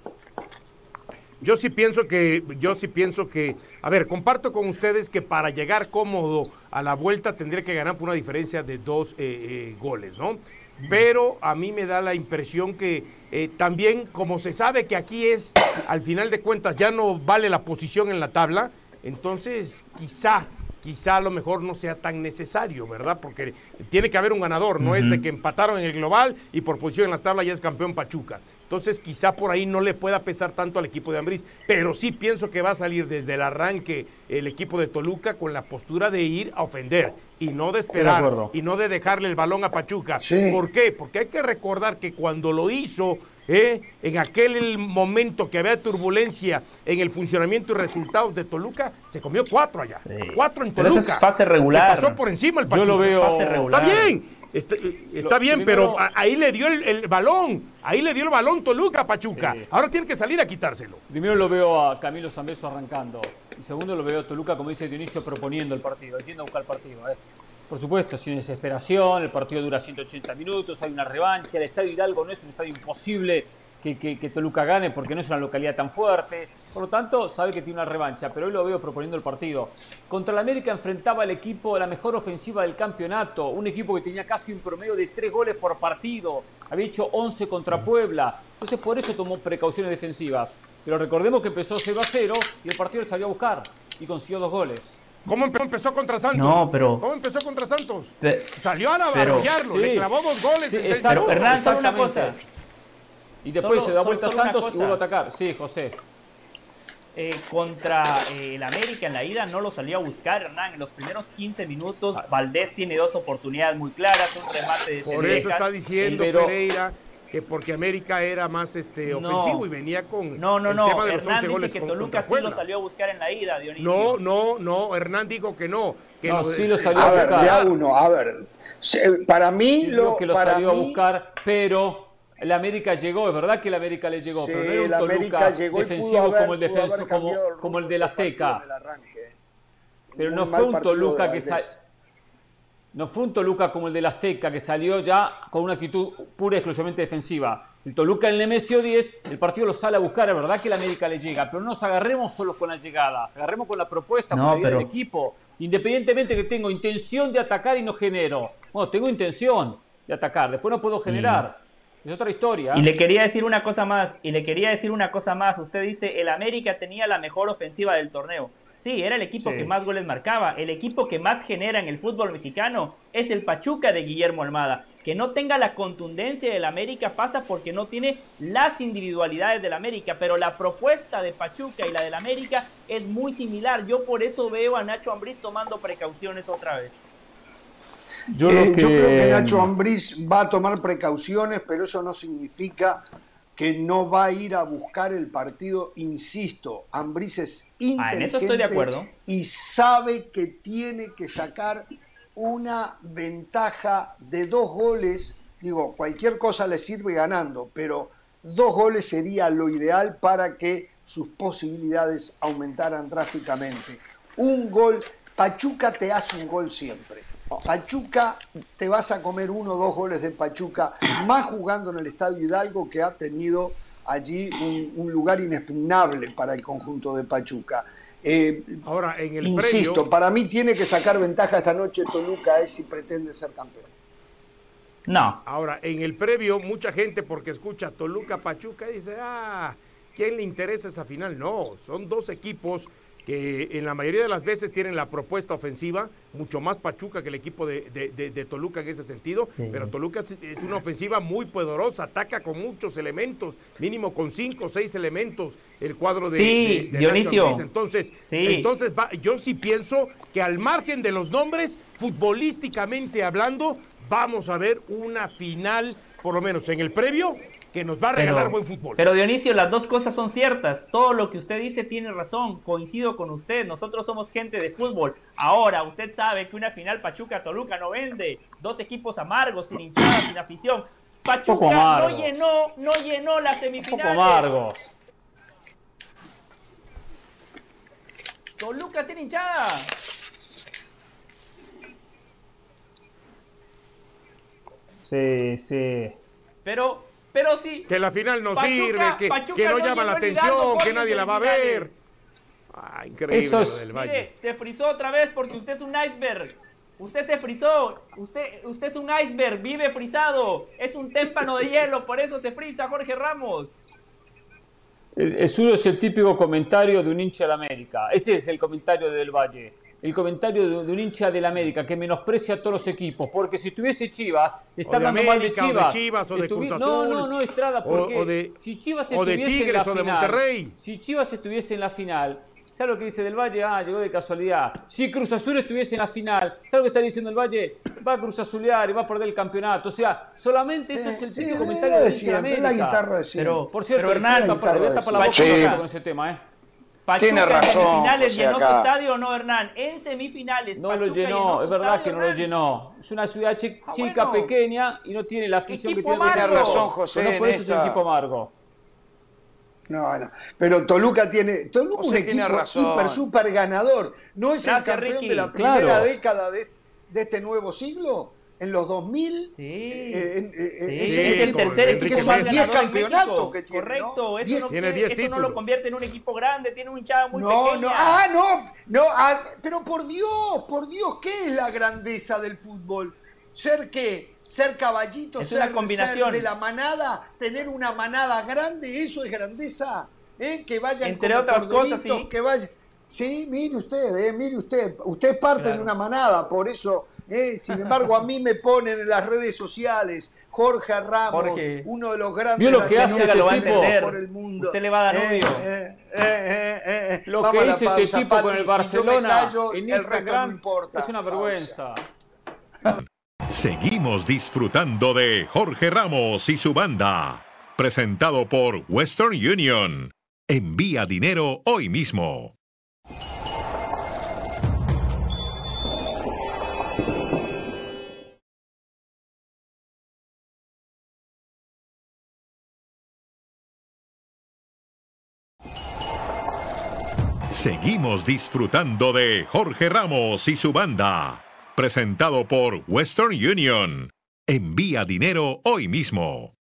Yo sí pienso que, yo sí pienso que, a ver, comparto con ustedes que para llegar cómodo a la vuelta tendría que ganar por una diferencia de dos eh, eh, goles, ¿no? Pero a mí me da la impresión que eh, también, como se sabe que aquí es, al final de cuentas, ya no vale la posición en la tabla, entonces quizá, quizá a lo mejor no sea tan necesario, ¿verdad? Porque tiene que haber un ganador, no es de que empataron en el global y por posición en la tabla ya es campeón Pachuca. Entonces quizá por ahí no le pueda pesar tanto al equipo de Ambriz, pero sí pienso que va a salir desde el arranque el equipo de Toluca con la postura de ir a ofender y no de esperar y no de dejarle el balón a Pachuca. Sí. ¿Por qué? Porque hay que recordar que cuando lo hizo, ¿eh? en aquel momento que había turbulencia en el funcionamiento y resultados de Toluca, se comió cuatro allá. Sí. Cuatro en Pero Toluca. eso es fase regular. Le pasó por encima el Yo Pachuca. lo veo- Fase regular. Está bien. Está, está Lo- bien, primero- pero ahí le dio el, el balón. Ahí le dio el balón Toluca a Pachuca. Ahora tiene que salir a quitárselo. Primero lo veo a Camilo Zambeso arrancando. Y segundo lo veo a Toluca, como dice Dionisio, proponiendo el partido, yendo a buscar el partido. ¿eh? Por supuesto, sin desesperación, el partido dura 180 minutos, hay una revancha, el Estadio Hidalgo no es un estadio imposible que, que- que Toluca gane porque no es una localidad tan fuerte. Por lo tanto, sabe que tiene una revancha, pero hoy lo veo proponiendo el partido. Contra el América enfrentaba al equipo la mejor ofensiva del campeonato, un equipo que tenía casi un promedio de 3 goles por partido, había hecho 11 contra Puebla, entonces por eso tomó precauciones defensivas. Pero recordemos que empezó 0 a 0 y el partido le salió a buscar y consiguió dos goles. ¿Cómo empe- empezó contra Santos? No, pero- ¿Cómo empezó contra Santos? Pe- Salió a pero- arrollarlo, le clavó dos goles Sí, en seis. Pero. Hernán, solo una cosa. Y después Solo- se da vuelta solo Santos y cosa. vuelve a atacar. Sí, José. eh, contra eh, el América en la ida no lo salió a buscar, Hernán. En los primeros 15 minutos, Valdés tiene dos oportunidades muy claras, un remate de Por eso está diciendo Pereira que porque América era más este ofensivo y venía con no no no tema de los Hernán dice que Toluca sí lo salió a buscar en la ida Dionisio. no no no Hernán dijo que no que no, sí lo salió a, buscar ver de a uno a ver para mí lo que lo salió a buscar pero el América llegó, es verdad que el América le llegó, pero no era un Toluca defensivo como el defenso, como, como el del Azteca. Pero no fue un Toluca que salió. No fue un Toluca como el del Azteca, que salió ya con una actitud pura y exclusivamente defensiva. El Toluca en Nemesio 10, el partido lo sale a buscar, es verdad que el América le llega, pero no nos agarremos solo con las llegadas, agarremos con la propuesta, con la idea del equipo. Independientemente que tengo intención de atacar y no genero. Bueno, tengo intención de atacar, después no puedo generar. Es otra historia. Y le quería decir una cosa más, y le quería decir una cosa más. Usted dice, el América tenía la mejor ofensiva del torneo. Sí, era el equipo que más goles marcaba. El equipo que más genera en el fútbol mexicano es el Pachuca de Guillermo Almada. Que no tenga la contundencia del América pasa porque no tiene las individualidades del América. Pero la propuesta de Pachuca y la del América es muy similar. Yo por eso veo a Nacho Ambriz tomando precauciones otra vez. Yo, eh, creo que Nacho Ambriz va a tomar precauciones, pero eso no significa que no va a ir a buscar el partido. Insisto, Ambriz es inteligente acuerdo. y sabe que tiene que sacar una ventaja de dos goles. Digo, cualquier cosa le sirve ganando, pero dos goles sería lo ideal para que sus posibilidades aumentaran drásticamente. Un gol, Pachuca te hace un gol siempre Pachuca, te vas a comer uno o dos goles de Pachuca, más jugando en el Estadio Hidalgo que ha tenido allí un, lugar inexpugnable para el conjunto de Pachuca. Eh, Ahora, en el insisto, para mí tiene que sacar ventaja esta noche Toluca es si pretende ser campeón. No. Ahora, en el previo, mucha gente porque escucha Toluca, Pachuca, dice, ah, ¿quién le interesa esa final? No, son dos equipos que en la mayoría de las veces tienen la propuesta ofensiva, mucho más Pachuca que el equipo de, Toluca en ese sentido, pero Toluca es, una ofensiva muy poderosa, ataca con muchos elementos, mínimo con cinco o seis elementos el cuadro de, sí, Dionisio. Entonces, entonces yo sí pienso que al margen de los nombres, futbolísticamente hablando, vamos a ver una final, por lo menos en el previo, que nos va a regalar buen fútbol. Pero Dionisio, las dos cosas son ciertas. Todo lo que usted dice tiene razón. Coincido con usted. Nosotros somos gente de fútbol. Ahora, usted sabe que una final Pachuca-Toluca no vende. Dos equipos amargos, sin hinchada, sin afición. Pachuca no llenó, no llenó la semifinal. amargo. Toluca tiene hinchada. Sí, sí. Pero pero sí. Que la final no sirve, que, que no, llama la atención, que nadie la va a ver. Ah, increíble lo del Valle. se frizó otra vez porque usted es un iceberg. Usted se frizó. Usted, usted es un iceberg, vive frizado. Es un témpano de hielo, por eso se friza Jorge Ramos. El, suyo es el típico comentario de un hincha de la América. Ese es el comentario del Valle el comentario de, un hincha del América que menosprecia a todos los equipos, porque si tuviese Chivas, está hablando mal de Chivas. O de Cruz Azul, no, no, no, Estrada, porque o, de, si Chivas estuviese en la final, Monterrey. Si Chivas estuviese en la final, ¿sabe lo que dice del Valle? Ah, llegó de casualidad. Si Cruz Azul estuviese en la final, ¿sabe lo que está diciendo el Valle? Va a Cruz Azulear y va a perder el campeonato. O sea, solamente ese es el típico comentario de, de América. La guitarra de pero, por cierto, pero Hernán, a tapar la boca con ese tema, ¿eh? Pachuca Tiene razón. En semifinales llenó su estadio o no, Hernán. En semifinales. No lo llenó, es verdad que no lo llenó. Es una ciudad ah, chica, pequeña y no tiene la afición que tiene. Tiene razón, José. No por eso es un equipo amargo. No, no. Pero Toluca tiene. Toluca es un equipo hiper, super ganador. ¿No es el campeón de la primera década de, de este nuevo siglo? En los 2000. Sí. Eh, eh, es, el tercer equipo más ganador campeonatos que tiene. Correcto, eso, no, tiene eso no lo convierte en un equipo grande, tiene un hinchada muy no, pequeña. No, ah, no, no, ah, pero por Dios, por Dios, ¿qué es la grandeza del fútbol? ¿Ser qué? Ser caballito, es ser, una combinación. de la manada, tener una manada grande, eso es grandeza. ¿Eh? Que vayan Entre otras cosas, sí. que vayan Sí, mire usted, eh, mire usted. Usted es parte de una manada, por eso. Eh, sin embargo, a mí me ponen en las redes sociales Jorge Ramos, uno de los grandes lo que hace este lo va a tipo por el mundo. Usted le va a dar odio. Eh, eh, eh, lo que hizo este tipo con el si Barcelona callo, en el resto no importa. es una vergüenza. Seguimos disfrutando de Jorge Ramos y su banda. Presentado por Western Union. Envía dinero hoy mismo. Seguimos disfrutando de Jorge Ramos y su banda. Presentado por Western Union. Envía dinero hoy mismo.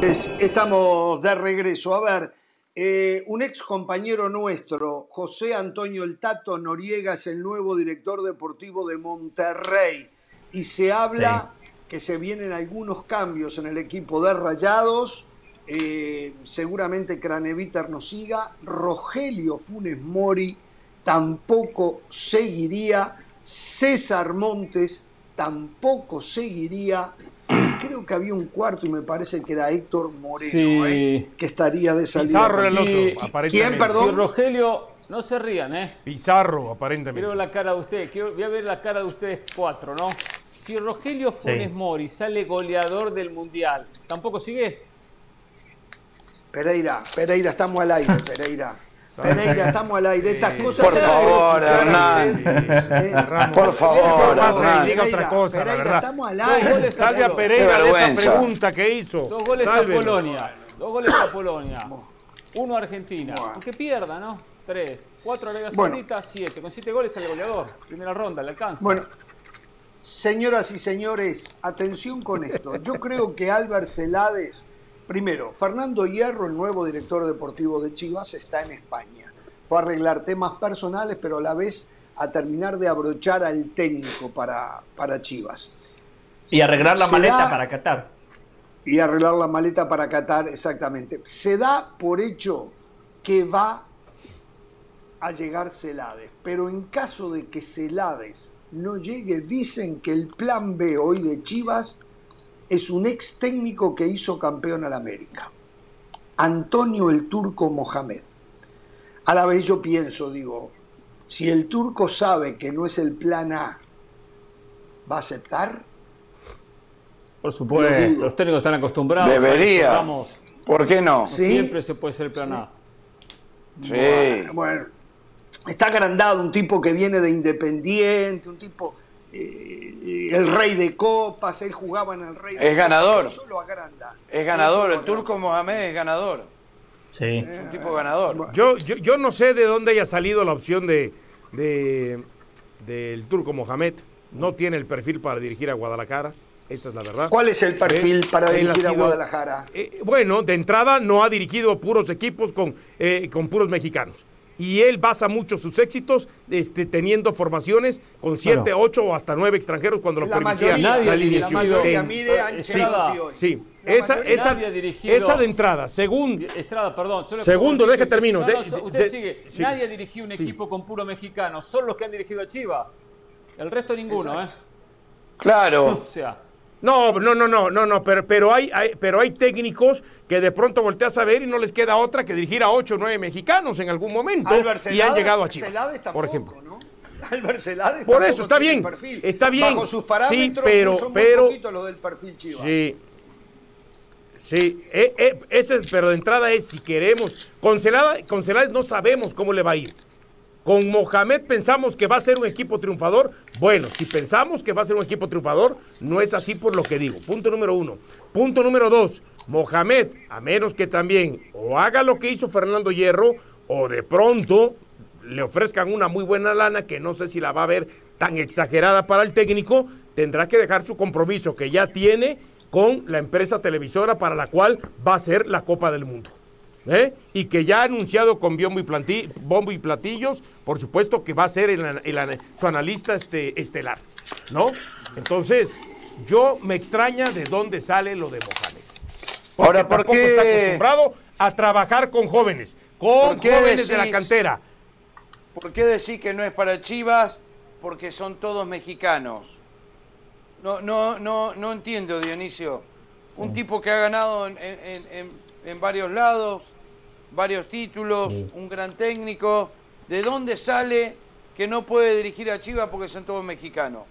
Es- Estamos de regreso. A ver, eh, un ex compañero nuestro, José Antonio El Tato Noriega, es el nuevo director deportivo de Monterrey. Y se habla que se vienen algunos cambios en el equipo de Rayados. Eh, seguramente Craneviter nos siga. Rogelio Funes Mori tampoco seguiría. César Montes tampoco seguiría. Y creo que había un cuarto y me parece que era Héctor Moreno, Sí. ¿eh? que estaría de salida. Pizarro era el otro, ¿Quién, aparentemente. quién, perdón? Si Rogelio, no se rían, ¿eh? Pizarro, aparentemente. Quiero ver la cara de ustedes, quiero, voy a ver la cara de ustedes cuatro, ¿no? Si Rogelio Funes Mori sale goleador del Mundial, ¿tampoco sigue? Pereira, Pereira, estamos al aire, Pereira. Pereira, estamos al aire. Estas cosas. Por se favor, Hernán. ¿eh? Por favor, Hernán. diga otra Pereira, cosa, la Pereira, verdad. estamos al Dos aire. goles Salve a Pereira de esa pregunta que hizo. Dos goles Sálvelo. a Polonia, dos goles a Polonia, uno a Argentina. Bueno. Aunque pierda, ¿no? Tres, cuatro a Arabia Bueno. Saudita, siete. Con siete goles sale goleador. Primera ronda, le alcanza. Bueno, señoras y señores, atención con esto. Yo creo que Álvaro Celades, primero, Fernando Hierro, el nuevo director deportivo de Chivas, está en España. Fue a arreglar temas personales, pero a la vez a terminar de abrochar al técnico para, para Chivas. Y arreglar la Se maleta da- para Qatar. y arreglar la maleta para Qatar, exactamente. Se da por hecho que va a llegar Celades, pero en caso de que Celades no llegue, dicen que el plan B hoy de Chivas es un ex técnico que hizo campeón al América, Antonio el Turco Mohamed. A la vez yo pienso, digo, si el turco sabe que no es el plan A, ¿va a aceptar? Por supuesto, los técnicos están acostumbrados. a Debería. Ramos. ¿Por qué no? Sí. Siempre se puede ser el plan A. Sí. Bueno, está agrandado, un tipo que viene de Independiente, un tipo, eh, el rey de copas, él jugaba en el rey de Es ganador. Copas, eso lo agranda. Es ganador. El turco Mohamed es ganador. Sí. Es un tipo ganador. Yo, yo, yo no sé de dónde haya salido la opción de, de- del turco Mohamed. No tiene el perfil para dirigir a Guadalajara. Esa es la verdad. ¿Cuál es el perfil Eh, para dirigir a sido- Guadalajara? Eh, bueno, de entrada no ha dirigido puros equipos con, eh, con puros mexicanos. Y él basa mucho sus éxitos este, teniendo formaciones con siete, Bueno. ocho o hasta nueve extranjeros cuando lo La permitía mayoría, Nadie la alineación. dirigido- mayoría, hoy. Sí, La esa, esa, esa de entrada. Según, Estrada, perdón. solo Segundo, deje termino. De- usted de- sigue. sí. Nadie ha dirigido un Sí. equipo con puro mexicano. Son los que han dirigido a Chivas. El resto ninguno, ¿eh? Claro. O sea, No, no, no, no, no, no, pero, pero, hay, hay- pero hay técnicos que de pronto volteas a ver y no les queda otra que dirigir a ocho o nueve mexicanos en algún momento Álvaro y han Celades- llegado a Chivas, Celades por tampoco, ejemplo. ¿no? Celades Por tampoco eso, está bien, perfil. está bien. Bajo sus Sí, parámetros, pero- son muy pero- poquitos los del perfil Chivas. Sí. Sí, eh, eh, ese, es- pero de entrada es si queremos. Con Celades no sabemos cómo le va a ir. Con Mohamed pensamos que va a ser un equipo triunfador. Bueno, si pensamos que va a ser un equipo triunfador, no es así por lo que digo. Punto número uno. Punto número dos. Mohamed, a menos que también o haga lo que hizo Fernando Hierro, o de pronto le ofrezcan una muy buena lana, que no sé si la va a ver tan exagerada para el técnico, tendrá que dejar su compromiso que ya tiene con la empresa televisora para la cual va a ser la Copa del Mundo. ¿Eh? Y que ya ha anunciado con bombo y, planti- bombo y platillos, por supuesto que va a ser el el su analista este, estelar, ¿no? Entonces, yo me extraña de dónde sale lo de Mohamed. Porque Ahora, ¿por tampoco qué? está acostumbrado a trabajar con jóvenes. con jóvenes de la cantera. ¿Por qué decir que no es para Chivas? Porque son todos mexicanos. No, no, no, no entiendo, Dionisio. Un tipo que ha ganado en, varios lados, varios títulos, un gran técnico. ¿De dónde sale que no puede dirigir a Chivas porque son todos mexicanos?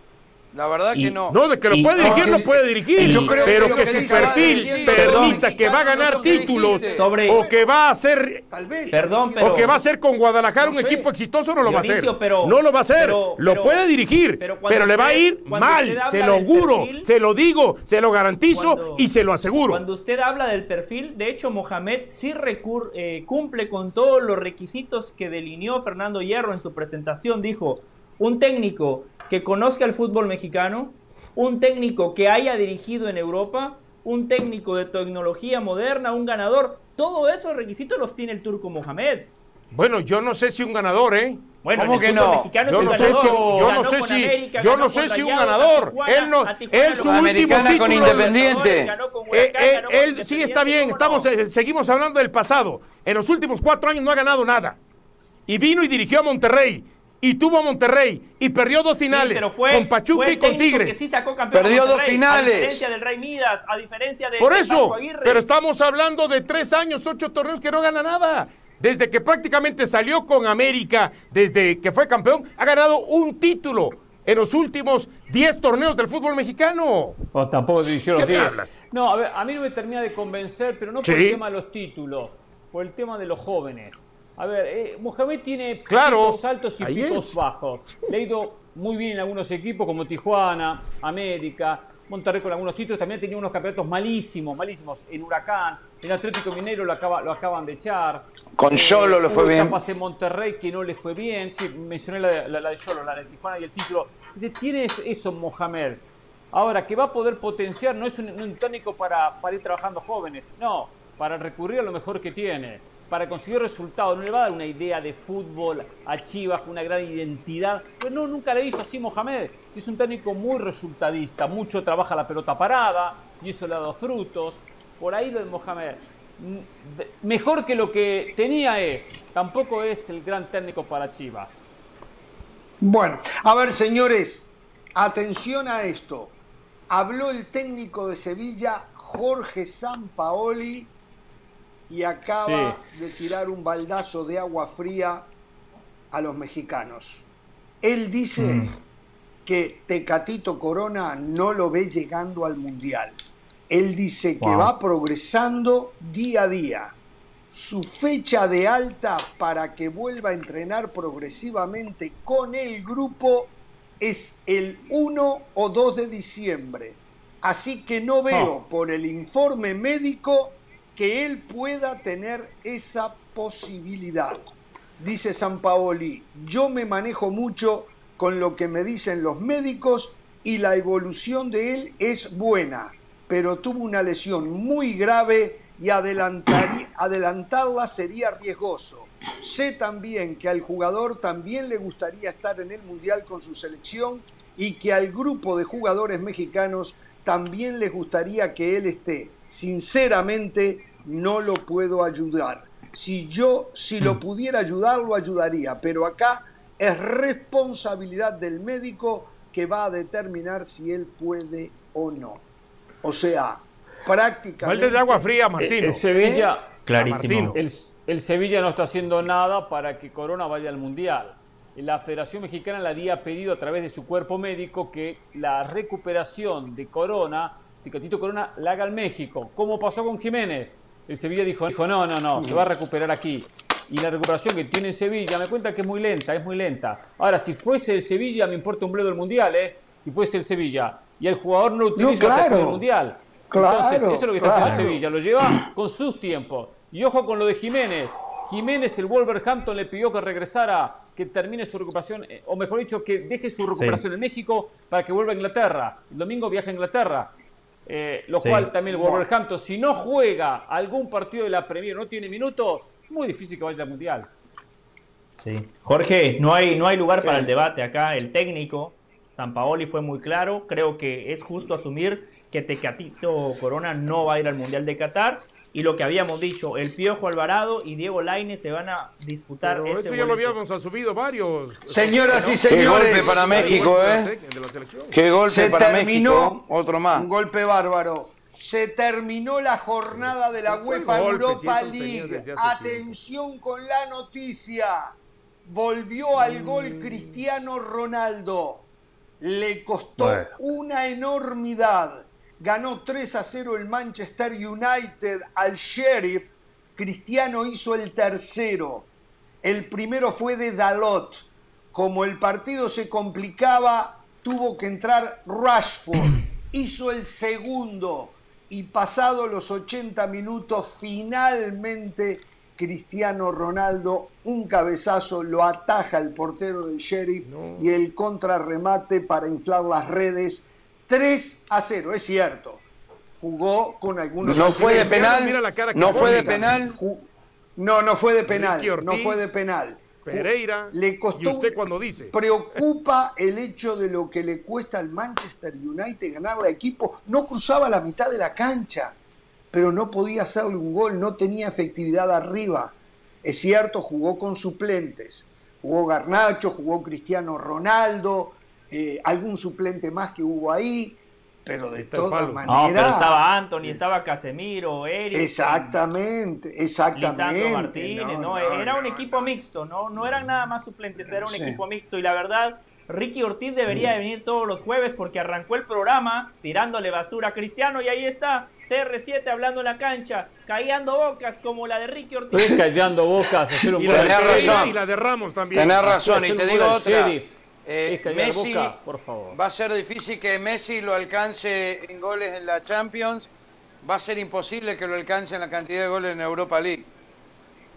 La verdad que no. No, de que lo puede dirigir, lo puede dirigir. Yo creo pero que, su perfil permita que va a ganar títulos o que va a ser. Perdón, o que va a ser con Guadalajara un equipo exitoso, no lo va a hacer. no lo va a hacer. lo puede dirigir, pero, le va a ir mal. Se lo auguro, se lo digo, se lo garantizo y se lo aseguro. Cuando usted habla del perfil, de hecho, Mohamed sí eh, cumple con todos los requisitos que delineó Fernando Hierro en su presentación. Dijo: un técnico que conozca el fútbol mexicano, un técnico que haya dirigido en Europa, un técnico de tecnología moderna, un ganador. Todos esos requisitos los tiene el turco Mohamed. Bueno, yo no sé si un ganador, ¿eh? Bueno, ¿Cómo que no? Yo no, sé si, yo no sé si, yo no sé si un ganador. él no, él su último título con Independiente. él, él sí está bien. Estamos, eh, seguimos hablando del pasado. En los últimos cuatro años no ha ganado nada. Y vino y dirigió a Monterrey y tuvo a Monterrey y perdió dos finales con Pachuca y con Tigres. perdió dos finales. A diferencia del Rey Midas, a diferencia de Por eso, pero estamos hablando de tres años, ocho torneos que no gana nada. Desde que prácticamente salió con América, desde que fue campeón, ha ganado un título en los últimos diez torneos del fútbol mexicano. O tampoco los 10. No, a ver, a mí no me termina de convencer, pero no por el tema de los títulos, por el tema de los jóvenes. A ver, eh, Mohamed tiene claro, picos altos y picos bajos. Le ha ido muy bien en algunos equipos como Tijuana, América, Monterrey con algunos títulos. También ha tenido unos campeonatos malísimos, malísimos. En Huracán, en Atlético Minero lo, acaba, lo acaban de echar. Con eh, lo fue bien. en Monterrey que no le fue bien. Sí, mencioné la, de Solo, la de Tijuana y el título. Dice, tiene eso Mohamed. Ahora, que va a poder potenciar, no es un, tónico para, para ir trabajando jóvenes, no, para recurrir a lo mejor que tiene para conseguir resultados. No le va a dar una idea de fútbol a Chivas con una gran identidad. Pues no, nunca le hizo así Mohamed. Si es un técnico muy resultadista, mucho trabaja la pelota parada y eso le ha dado frutos. Por ahí lo de Mohamed. Mm, mejor que lo que tenía es. Tampoco es el gran técnico para Chivas. Bueno, a ver señores, atención a esto. Habló el técnico de Sevilla, Jorge Sampaoli y acaba de tirar un baldazo de agua fría a los mexicanos. Él dice mm. que Tecatito Corona no lo ve llegando al Mundial. Él dice que va progresando día a día. Su fecha de alta para que vuelva a entrenar progresivamente con el grupo es el 1 o 2 de diciembre. Así que no veo ah. por el informe médico que él pueda tener esa posibilidad. Dice San Paoli, yo me manejo mucho con lo que me dicen los médicos y la evolución de él es buena, pero tuvo una lesión muy grave y adelantarla sería riesgoso. Sé también que al jugador también le gustaría estar en el Mundial con su selección y que al grupo de jugadores mexicanos también les gustaría que él esté. Sinceramente, no lo puedo ayudar. Si yo, si lo mm. pudiera ayudar, lo ayudaría, pero acá es responsabilidad del médico que va a determinar si él puede o no. O sea, prácticamente... Balde de agua fría, Martino. El, Sevilla, ¿Eh? clarísimo. El, Sevilla no está haciendo nada para que Corona vaya al Mundial. La Federación Mexicana le había pedido a través de su cuerpo médico que la recuperación de Corona, Ticatito Corona, la haga al México. ¿Cómo pasó con Jiménez? El Sevilla dijo, dijo, no, no, no, se va a recuperar aquí. Y la recuperación que tiene Sevilla me cuenta que es muy lenta, es muy lenta. Ahora, si fuese el Sevilla, me importa un bledo el Mundial, ¿eh? Si fuese el Sevilla. Y el jugador no lo utiliza el Mundial. Entonces, eso es lo que está haciendo Sevilla. Lo lleva con sus tiempos. Y ojo con lo de Jiménez. Jiménez, el Wolverhampton le pidió que regresara, que termine su recuperación, eh, o mejor dicho, que deje su recuperación en México para que vuelva a Inglaterra. El domingo viaja a Inglaterra. Eh, lo cual también el Wolverhampton, si no juega algún partido de la Premier, no tiene minutos, muy difícil que vaya al Mundial. Sí. Jorge, no hay, no hay lugar para el debate acá. El técnico, San Paoli, fue muy claro. Creo que es justo asumir que Tecatito Corona no va a ir al Mundial de Qatar. Y lo que habíamos dicho, el Piojo Alvarado y Diego Laine se van a disputar Pero ese eso ya lo habíamos asumido varios. Señoras y Qué señores, golpe para México, ¿eh? Qué golpe se para terminó México. Otro más. un golpe bárbaro. Se terminó la jornada de la UEFA golpe, Europa League. Atención con la noticia. Volvió al gol Mm. Cristiano Ronaldo. Le costó Bueno. una enormidad. Ganó 3 a 0 el Manchester United al Sheriff. Cristiano hizo el tercero. El primero fue de Dalot. Como el partido se complicaba, tuvo que entrar Rashford. Hizo el segundo. Y pasado los 80 minutos, finalmente Cristiano Ronaldo, un cabezazo, lo ataja el portero del Sheriff y el contrarremate para inflar las redes. 3 a 0, es cierto. Jugó con algunos No fue de penal. mira la cara que No fue de penal. No, no fue de penal. Ortiz, no fue de penal. Pereira. Le costó. ¿Y usted cuando dice? Preocupa el hecho de lo que le cuesta al Manchester United ganar la equipo. No cruzaba la mitad de la cancha, pero no podía hacerle un gol, no tenía efectividad arriba. Es cierto, jugó con suplentes. Jugó Garnacho, jugó Cristiano Ronaldo, eh, algún suplente más que hubo ahí, pero de todas maneras. No, pero estaba Anthony, estaba Casemiro, Eric. Exactamente, exactamente. Lisandro Martínez, no, no, era un no, equipo no. mixto, no, no eran nada más suplentes, era un Sí. equipo mixto y la verdad, Ricky Ortiz debería de venir todos los jueves porque arrancó el programa tirándole basura a Cristiano y ahí está, CR7 hablando en la cancha, callando bocas como la de Ricky Ortiz. Estoy callando bocas, hacer un Y la, de Tenés Sheriff. Pereira razón. y la de Ramos también. Tenés razón. Y te digo otra. Sheriff. Eh, Messi boca, por favor. va a ser difícil que Messi lo alcance en goles en la Champions. Va a ser imposible que lo alcance en la cantidad de goles en Europa League.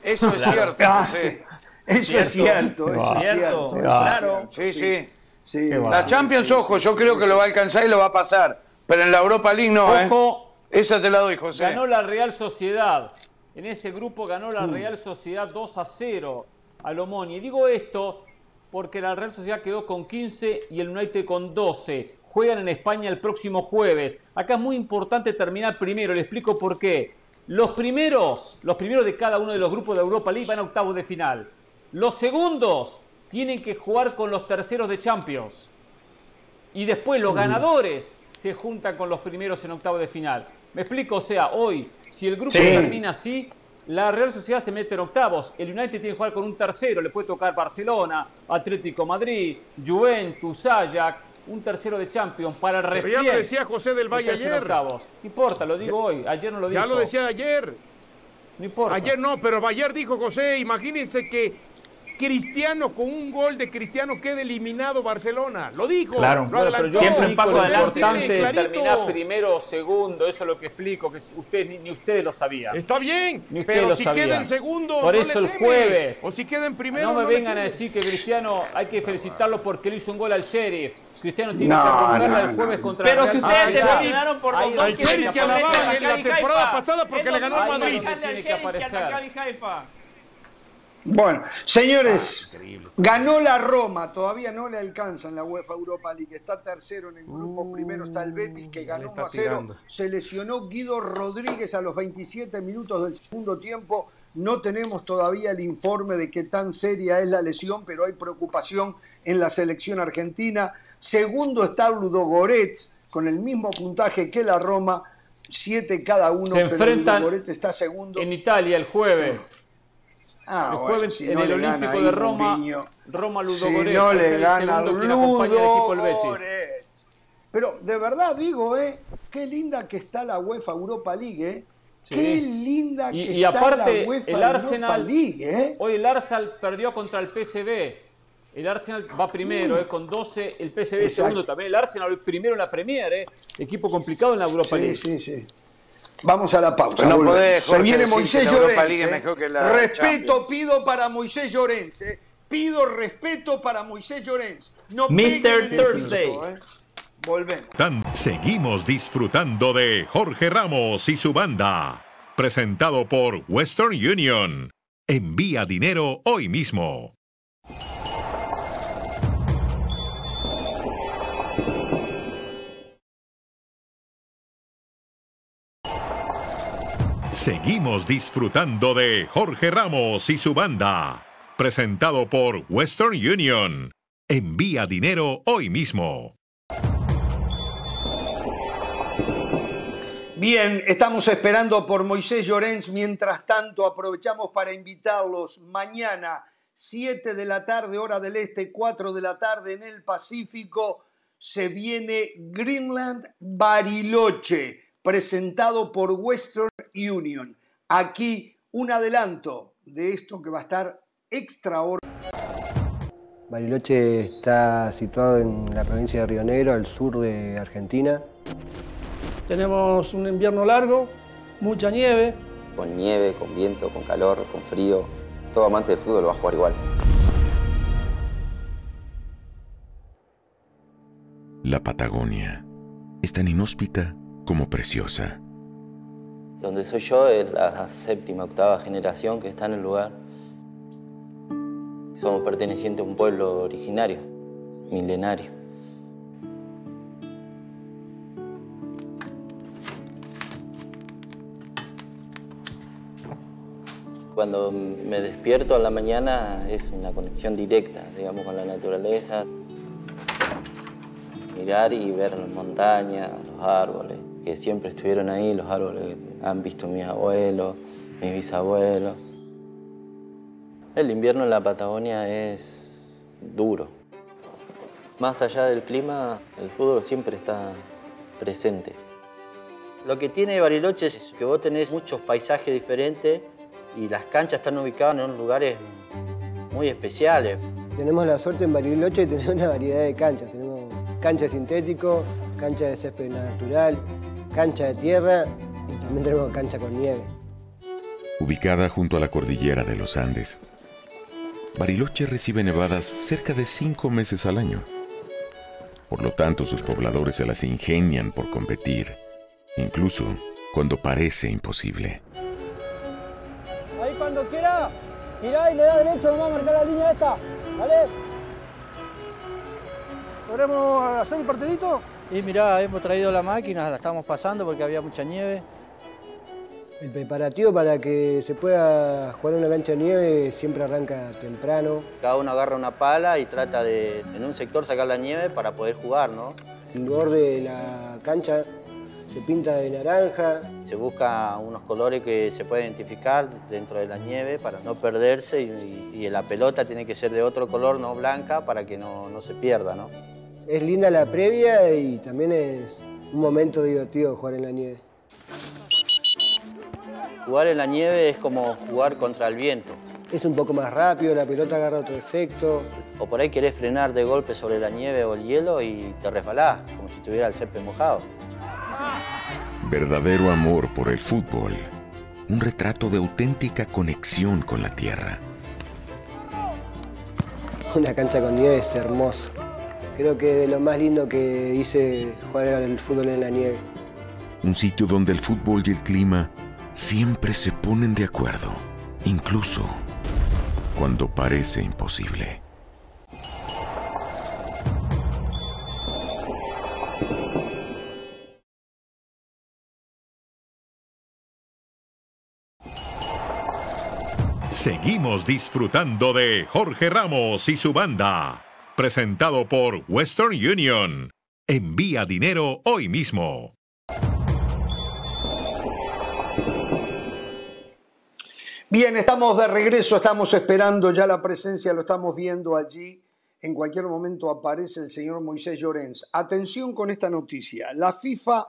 Eso es cierto. Ah, sí. Eso es cierto, eso es Cierto, claro. Sí, sí. Sí. La Champions, sí, ojo, sí, yo sí, creo sí, que lo va a alcanzar y lo va a pasar. Pero en la Europa League no, ¿eh? Ojo, Esa te la doy, José. ganó la Real Sociedad. En ese grupo ganó la Real Sociedad 2 a 0 a Lomoni. Y digo esto porque la Real Sociedad quedó con 15 y el United con 12. Juegan en España el próximo jueves. Acá es muy importante terminar primero. Le explico por qué. Los primeros, los primeros de cada uno de los grupos de Europa League van a octavos de final. Los segundos tienen que jugar con los terceros de Champions. Y después los ganadores se juntan con los primeros en octavo de final. ¿Me explico? O sea, hoy, si el grupo Sí. termina así, la Real Sociedad se mete en octavos. El United tiene que jugar con un tercero. Le puede tocar Barcelona, Atlético Madrid, Juventus, Ajax, un tercero de Champions para Pero recién. ya lo decía José del Valle ayer. octavos. No importa, lo digo hoy. Ayer no lo dijo. Ya lo decía ayer. No importa. Ayer no, pero ayer dijo José, imagínense que Cristiano con un gol de Cristiano quede eliminado Barcelona. Lo dijo. Claro. lo Bueno, pero yo Siempre en explico paso importante terminar primero o segundo. Eso es lo que explico, que ustedes ni, ni ustedes lo sabían. Está bien, Ni ustedes pero lo si sabían. queda en segundo, Por no eso le el jueves. O si queda en primero, no me no le vengan a decir que Cristiano hay que felicitarlo porque le hizo un gol al Sheriff. Cristiano tiene No, que no, el jueves no. contra Pero si ustedes emocionaron por los dos al Sheriff que alababan en la temporada pasada porque le ganó al Madrid. Tiene que aparecer. Bueno, señores, ganó la Roma, todavía no le alcanza en la UEFA Europa League, está tercero en el grupo, primero está el Betis que ganó le 1 está a 0, tirando. se lesionó Guido Rodríguez a los 27 minutos del segundo tiempo, no tenemos todavía el informe de qué tan seria es la lesión, pero hay preocupación en la selección argentina, segundo está Ludo Goretz con el mismo puntaje que la Roma, siete cada uno, Se pero enfrentan Ludo Goretz está segundo. En Italia el jueves. Ah, el bueno, jueves si en no el Olímpico de Roma, Mourinho. Roma Ludo Si no le gana Ludo. Goretz. Pero de verdad digo, ¿eh? Qué linda que está la UEFA Europa League, ¿eh? Sí. Qué linda que Y, y está aparte, la UEFA el Europa Arsenal, League, ¿eh? hoy el Arsenal perdió contra el PSV. El Arsenal va primero, eh, con 12, el PSV Exacto. segundo también. El Arsenal primero en la Premier, eh. equipo complicado en la Europa Sí, League. sí, sí. Vamos a la pausa. Pero no podés, Se Jorge, viene decir Moisés que la Europa Llorens. League es mejor que la Respeto Champions. pido para Moisés Llorens. ¿eh? Pido respeto para Moisés Llorens. No Mr. Thursday. piso, ¿eh? Volvemos. Tan- seguimos disfrutando de Jorge Ramos y su banda. Presentado por Western Union. Envía dinero hoy mismo. Seguimos disfrutando de Jorge Ramos y su banda. Presentado por Western Union. Envía dinero hoy mismo. Bien, estamos esperando por Moisés Llorens. Mientras tanto, aprovechamos para invitarlos mañana, 7 de la tarde, hora del este, 4 de la tarde en el Pacífico. Se viene Greenland Bariloche, presentado por Western Union. Aquí un adelanto de esto que va a estar extraordinario. Bariloche está situado en la provincia de Río Negro, al sur de Argentina. Tenemos un invierno largo, mucha nieve. Con nieve, con viento, con calor, con frío. Todo amante del fútbol lo va a jugar igual. La Patagonia es tan inhóspita como preciosa. Donde soy yo es la séptima, octava generación que está en el lugar. Somos pertenecientes a un pueblo originario, milenario. Cuando me despierto a la mañana es una conexión directa, digamos, con la naturaleza. Mirar y ver las montañas, los árboles, que siempre estuvieron ahí, los árboles que han visto mis abuelos, mis bisabuelos. El invierno en la Patagonia es duro. Más allá del clima, el fútbol siempre está presente. Lo que tiene Bariloche es que vos tenés muchos paisajes diferentes y las canchas están ubicadas en lugares muy especiales. Tenemos la suerte en Bariloche de tener una variedad de canchas. Tenemos cancha sintético, cancha de césped natural, cancha de tierra y también tenemos cancha con nieve. Ubicada junto a la cordillera de los Andes, Bariloche recibe nevadas cerca de cinco meses al año. Por lo tanto, sus pobladores se las ingenian por competir, incluso cuando parece imposible cuando quiera, girá y le da derecho, vamos a marcar la línea esta, ¿vale? ¿Podremos hacer el partidito? Y mirá, hemos traído la máquina, la estamos pasando porque había mucha nieve. El preparativo para que se pueda jugar una cancha de nieve siempre arranca temprano. Cada uno agarra una pala y trata de en un sector sacar la nieve para poder jugar, ¿no? El borde de la cancha se pinta de naranja. Se busca unos colores que se puedan identificar dentro de la nieve para no perderse y, la pelota tiene que ser de otro color, no blanca, para que no, no se pierda. ¿no? Es linda la previa y también es un momento divertido jugar en la nieve. Jugar en la nieve es como jugar contra el viento. Es un poco más rápido, la pelota agarra otro efecto. O por ahí querés frenar de golpe sobre la nieve o el hielo y te resbalás, como si estuviera el césped mojado. Verdadero amor por el fútbol. Un retrato de auténtica conexión con la tierra. Una cancha con nieve es hermoso. Creo que de lo más lindo que hice jugar el fútbol en la nieve. Un sitio donde el fútbol y el clima siempre se ponen de acuerdo, incluso cuando parece imposible. Seguimos disfrutando de Jorge Ramos y su banda. Presentado por Western Union. Envía dinero hoy mismo. Bien, estamos de regreso, estamos esperando ya la presencia, lo estamos viendo allí. En cualquier momento aparece el señor Moisés Llorens. Atención con esta noticia. La FIFA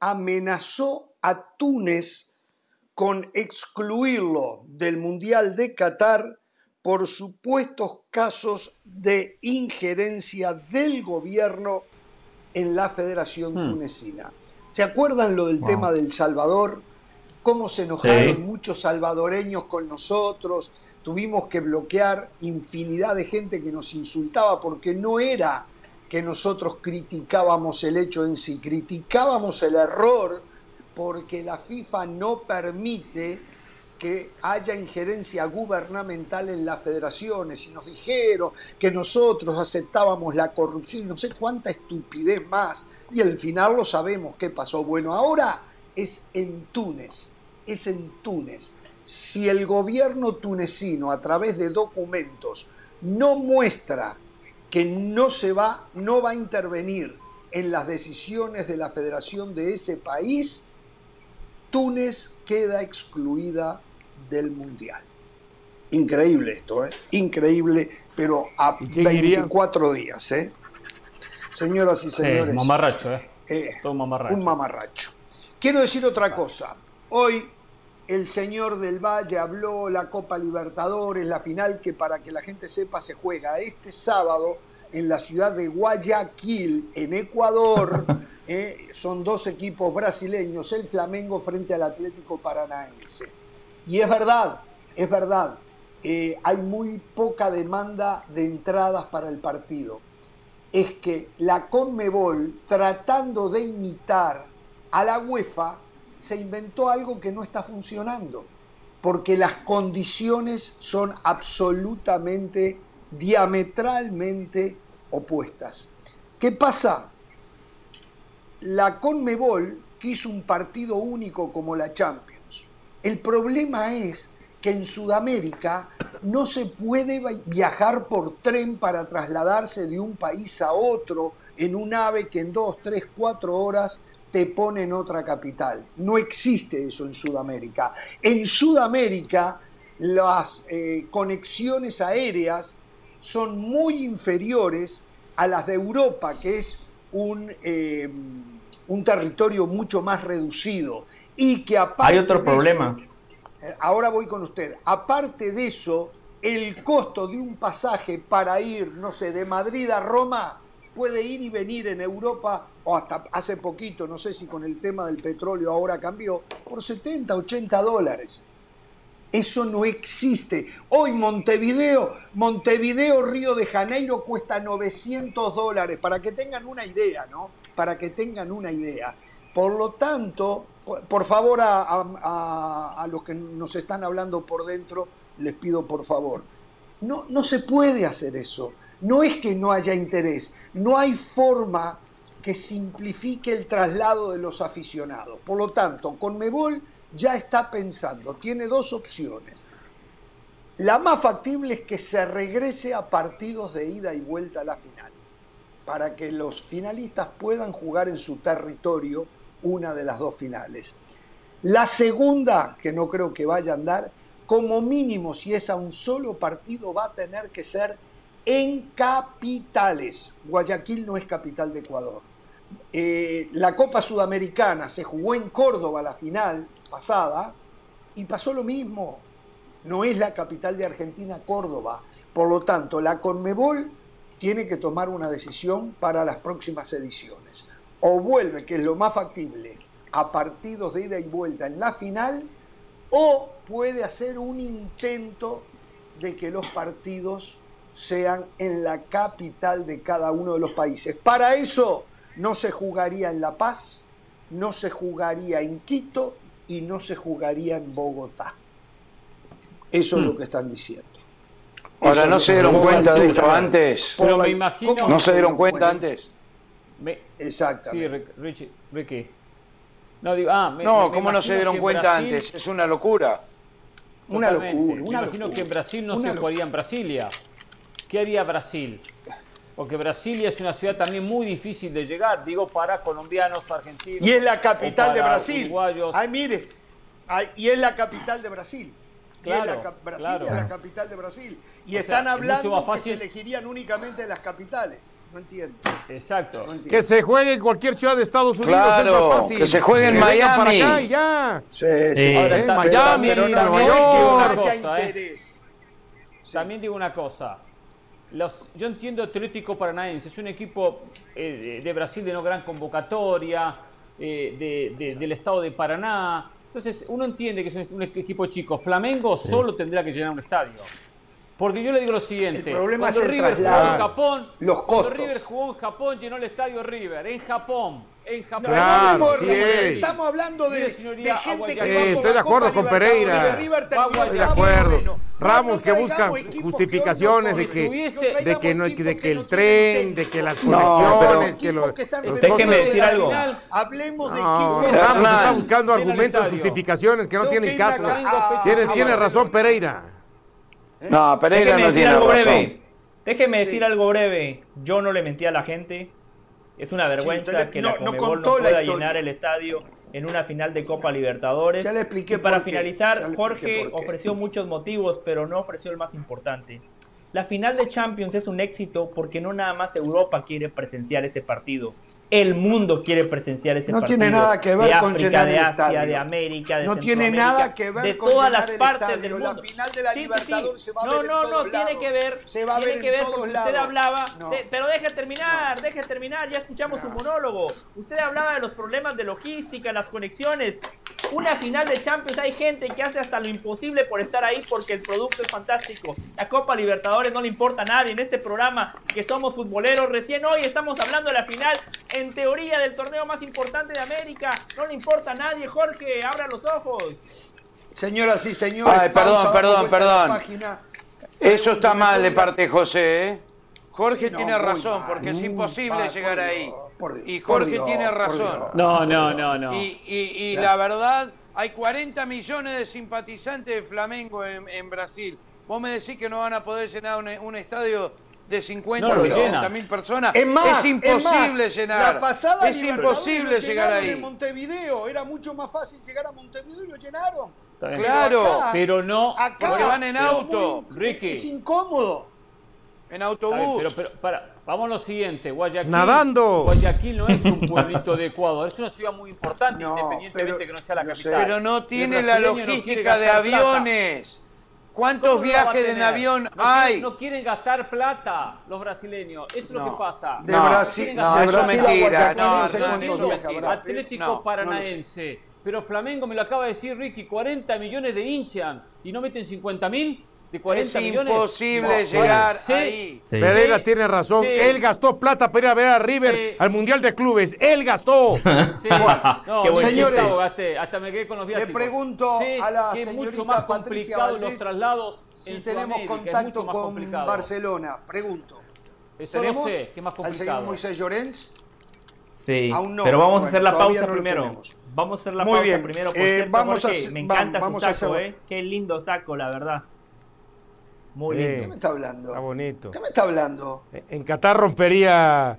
amenazó a Túnez con excluirlo del Mundial de Qatar por supuestos casos de injerencia del gobierno en la Federación hmm. Tunecina. ¿Se acuerdan lo del tema del Salvador? Cómo se enojaron muchos salvadoreños con nosotros. Tuvimos que bloquear infinidad de gente que nos insultaba porque no era que nosotros criticábamos el hecho en sí, criticábamos el error porque la FIFA no permite que haya injerencia gubernamental en las federaciones y nos dijeron que nosotros aceptábamos la corrupción y no sé cuánta estupidez más y al final lo sabemos qué pasó. Bueno, ahora es en Túnez es en Túnez. Si el gobierno tunecino a través de documentos no muestra que no se va, no va a intervenir en las decisiones de la federación de ese país, Túnez queda excluida del Mundial. Increíble esto, ¿eh? Increíble, pero a 24 días, ¿eh? Señoras y señores. mamarracho, ¿eh? ¿eh? Todo mamarracho. Un mamarracho. Quiero decir otra cosa. Hoy el señor del Valle habló la Copa Libertadores, la final que para que la gente sepa se juega este sábado en la ciudad de Guayaquil, en Ecuador. ¿eh? son dos equipos brasileños, el Flamengo frente al Atlético Paranaense. Y es verdad, es verdad, eh, hay muy poca demanda de entradas para el partido. Es que la Conmebol, tratando de imitar a la UEFA, se inventó algo que no está funcionando, porque las condiciones son absolutamente, diametralmente opuestas. ¿Qué pasa? La Conmebol quiso un partido único como la Champions. El problema es que en Sudamérica no se puede viajar por tren para trasladarse de un país a otro en un ave que en dos, tres, cuatro horas te pone en otra capital. No existe eso en Sudamérica. En Sudamérica las eh, conexiones aéreas son muy inferiores a las de Europa, que es un, eh, un territorio mucho más reducido. Y que aparte... Hay otro problema. Eh, ahora voy con usted. Aparte de eso, el costo de un pasaje para ir, no sé, de Madrid a Roma puede ir y venir en Europa, o hasta hace poquito, no sé si con el tema del petróleo ahora cambió, por 70, 80 dólares. Eso no existe. Hoy Montevideo, Montevideo, Río de Janeiro cuesta 900 dólares, para que tengan una idea, ¿no? Para que tengan una idea. Por lo tanto, por favor a, los que nos están hablando por dentro, les pido por favor, no, no se puede hacer eso. No es que no haya interés, no hay forma que simplifique el traslado de los aficionados. Por lo tanto, Conmebol ya está pensando, tiene dos opciones. La más factible es que se regrese a partidos de ida y vuelta a la final, para que los finalistas puedan jugar en su territorio una de las dos finales. La segunda, que no creo que vaya a andar, como mínimo si es a un solo partido, va a tener que ser en capitales. Guayaquil no es capital de Ecuador. Eh, la Copa Sudamericana se jugó en Córdoba la final pasada y pasó lo mismo. No es la capital de Argentina Córdoba. Por lo tanto, la Conmebol tiene que tomar una decisión para las próximas ediciones o vuelve, que es lo más factible, a partidos de ida y vuelta en la final, o puede hacer un intento de que los partidos sean en la capital de cada uno de los países. Para eso no se jugaría en La Paz, no se jugaría en Quito y no se jugaría en Bogotá. Eso es lo hmm. que están diciendo. Ahora, ¿no se dieron cuenta de esto antes? Pero me imagino... ¿No se dieron cuenta antes? Exactamente. Sí, Ricky. No, digo, ah, no ¿cómo no se dieron cuenta antes? Es una locura. Una locura. me imagino que en Brasil no se jugaría en Brasilia. ¿Qué haría Brasil? Porque Brasilia es una ciudad también muy difícil de llegar, digo, para colombianos, argentinos. Y es la capital de Brasil. Ay, mire, y es la capital de Brasil. Claro, es la, Brasil es la capital de Brasil. Y están hablando que se elegirían únicamente las capitales. No entiendo. Exacto. Que se juegue en cualquier ciudad de Estados Unidos claro, es más fácil. Que se juegue en Miami. Para acá y ya. Sí, sí. Miami, pero, Nueva York. ¿eh? También digo una cosa. Los, yo entiendo Atlético Paranaense, es un equipo eh, de, Brasil de no gran convocatoria, eh, de, del estado de Paraná. Entonces, uno entiende que es un, equipo chico. Flamengo solo tendrá que llenar un estadio. Porque yo le digo lo siguiente. El problema cuando es el River traslado, jugó en Japón, los cuando costos. River jugó en Japón, llenó el estadio River. En Japón. En Japón. No, no hablemos de sí, River, es. estamos hablando de, de gente que va estoy de acuerdo Copa con. Pereira. River Estoy de acuerdo. No, Ramos no que busca traigamos equipos justificaciones que de no que. No de que, no, de que el no tren, de que las No, conexiones, que los... Costos- decir algo. Hablemos de No, equipos. Ramos está buscando argumentos, justificaciones que no tienen caso. Tiene, razón Barcelona. Pereira. No, Pereira Déjeme no decir tiene algo razón. breve. Déjeme Sí. decir algo breve. Yo no le mentí a la gente. Es una vergüenza le- que no- la no Conmebol no, pueda llenar el estadio en una final de Copa Libertadores. Ya le expliqué y para por qué. finalizar, Jorge ofreció muchos motivos, pero no ofreció el más importante. La final de Champions es un éxito porque no nada más Europa quiere presenciar ese partido. El mundo quiere presenciar ese No partido. tiene nada que ver de con África, llenar de el Asia, estadio. de América, de No tiene nada que ver de con todas llenar las el partes estadio. del La mundo. final de la Libertadores se va a no, ver en no, no, tiene lados. que ver. Se va a tiene ver que en ver todos porque usted hablaba. No. de- pero deje terminar, deje terminar. Ya escuchamos su monólogo. Usted hablaba de los problemas de logística, las conexiones. Una final de Champions hay gente que hace hasta lo imposible por estar ahí porque el producto es fantástico. La Copa Libertadores no le importa a nadie en este programa que somos futboleros. Recién hoy estamos hablando de la final en teoría del torneo más importante de América. No le importa a nadie, Jorge. Abra los ojos. Señoras y señores, Ay, perdón, perdón, perdón. Eso está mal de ¿me podría- parte de José, ¿eh? Jorge No, tiene razón, mal, porque es muy imposible llegar ahí. Dios, por Dios, Y Jorge Dios, tiene razón. No, no, no, no. Y, y- y la verdad, hay 40 millones de simpatizantes de Flamengo en, en Brasil. Vos me decís que no van a poder llenar un, un estadio de 50 No o lo 60 llenan. mil personas. Es más, es imposible es más, llenar. La pasada es imposible llegar en ahí. Montevideo. Era mucho más fácil llegar a Montevideo y lo llenaron. Pero Claro, acá- Pero no. acá porque van en auto. muy- Ricky. Es incómodo. En autobús. pero, pero, para, vamos a lo siguiente. Guayaquil, Nadando. Guayaquil no es un pueblito de Ecuador, es una ciudad muy importante, No, independientemente pero- que no sea la sé. capital. Pero no tiene la no logística de gastar plata. aviones. ¿Cuántos ¿Cómo no la va a viajes en avión no hay? Quieren, no quieren gastar plata los brasileños, eso es lo que pasa. De No, Brasil, no, de Brasil mentira, no, no. Atlético No, no lo Paranaense. Pero Flamengo me lo acaba de decir Ricky, 40 millones de hinchas y no meten 50 mil de 40 Es millones. imposible No, llegar sí, ahí. sí, Pereira sí, tiene razón. sí, Él gastó plata para ir a ver a River Sí. al Mundial de Clubes. Él gastó. sí. No, Qué buen señores, gasté, hasta me quedé con los viáticos. pregunto Sé a la que es mucho señorita más Patricia complicado los Valdés traslados Si en tenemos Sudamérica, es contacto con complicado. Barcelona, pregunto. Eso ¿Tenemos sé, que es más al señor complicado. Moisés Llorens? Sí, Aún no, pero vamos bueno, a hacer la pausa primero. Vamos a hacer la Muy pausa bien, primero. Por eh, cierto, vamos Jorge, a- me encanta vamos su saco, hacer- ¿eh? Qué lindo saco, la verdad. Muy Sí. ¿Qué lindo. me está hablando? Está bonito. ¿Qué me está hablando? En Qatar rompería.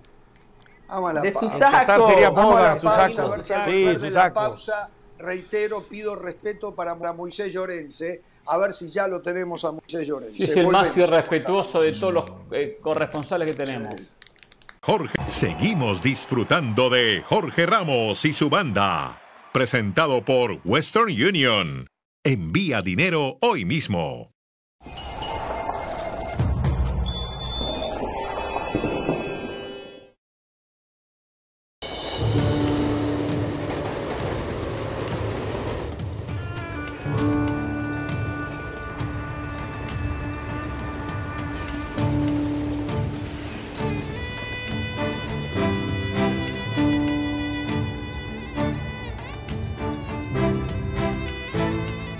Vamos a la De su pausa. En Qatar saco. sería moda la su saco. Sí, su de la saco. pausa, reitero, pido respeto para Moisés Llorense, a ver si ya lo tenemos a Moisés Llorense. Sí, es el más irrespetuoso de todos los eh, corresponsales que tenemos. Jorge, seguimos disfrutando de Jorge Ramos y su banda. Presentado por Western Union. Envía dinero hoy mismo.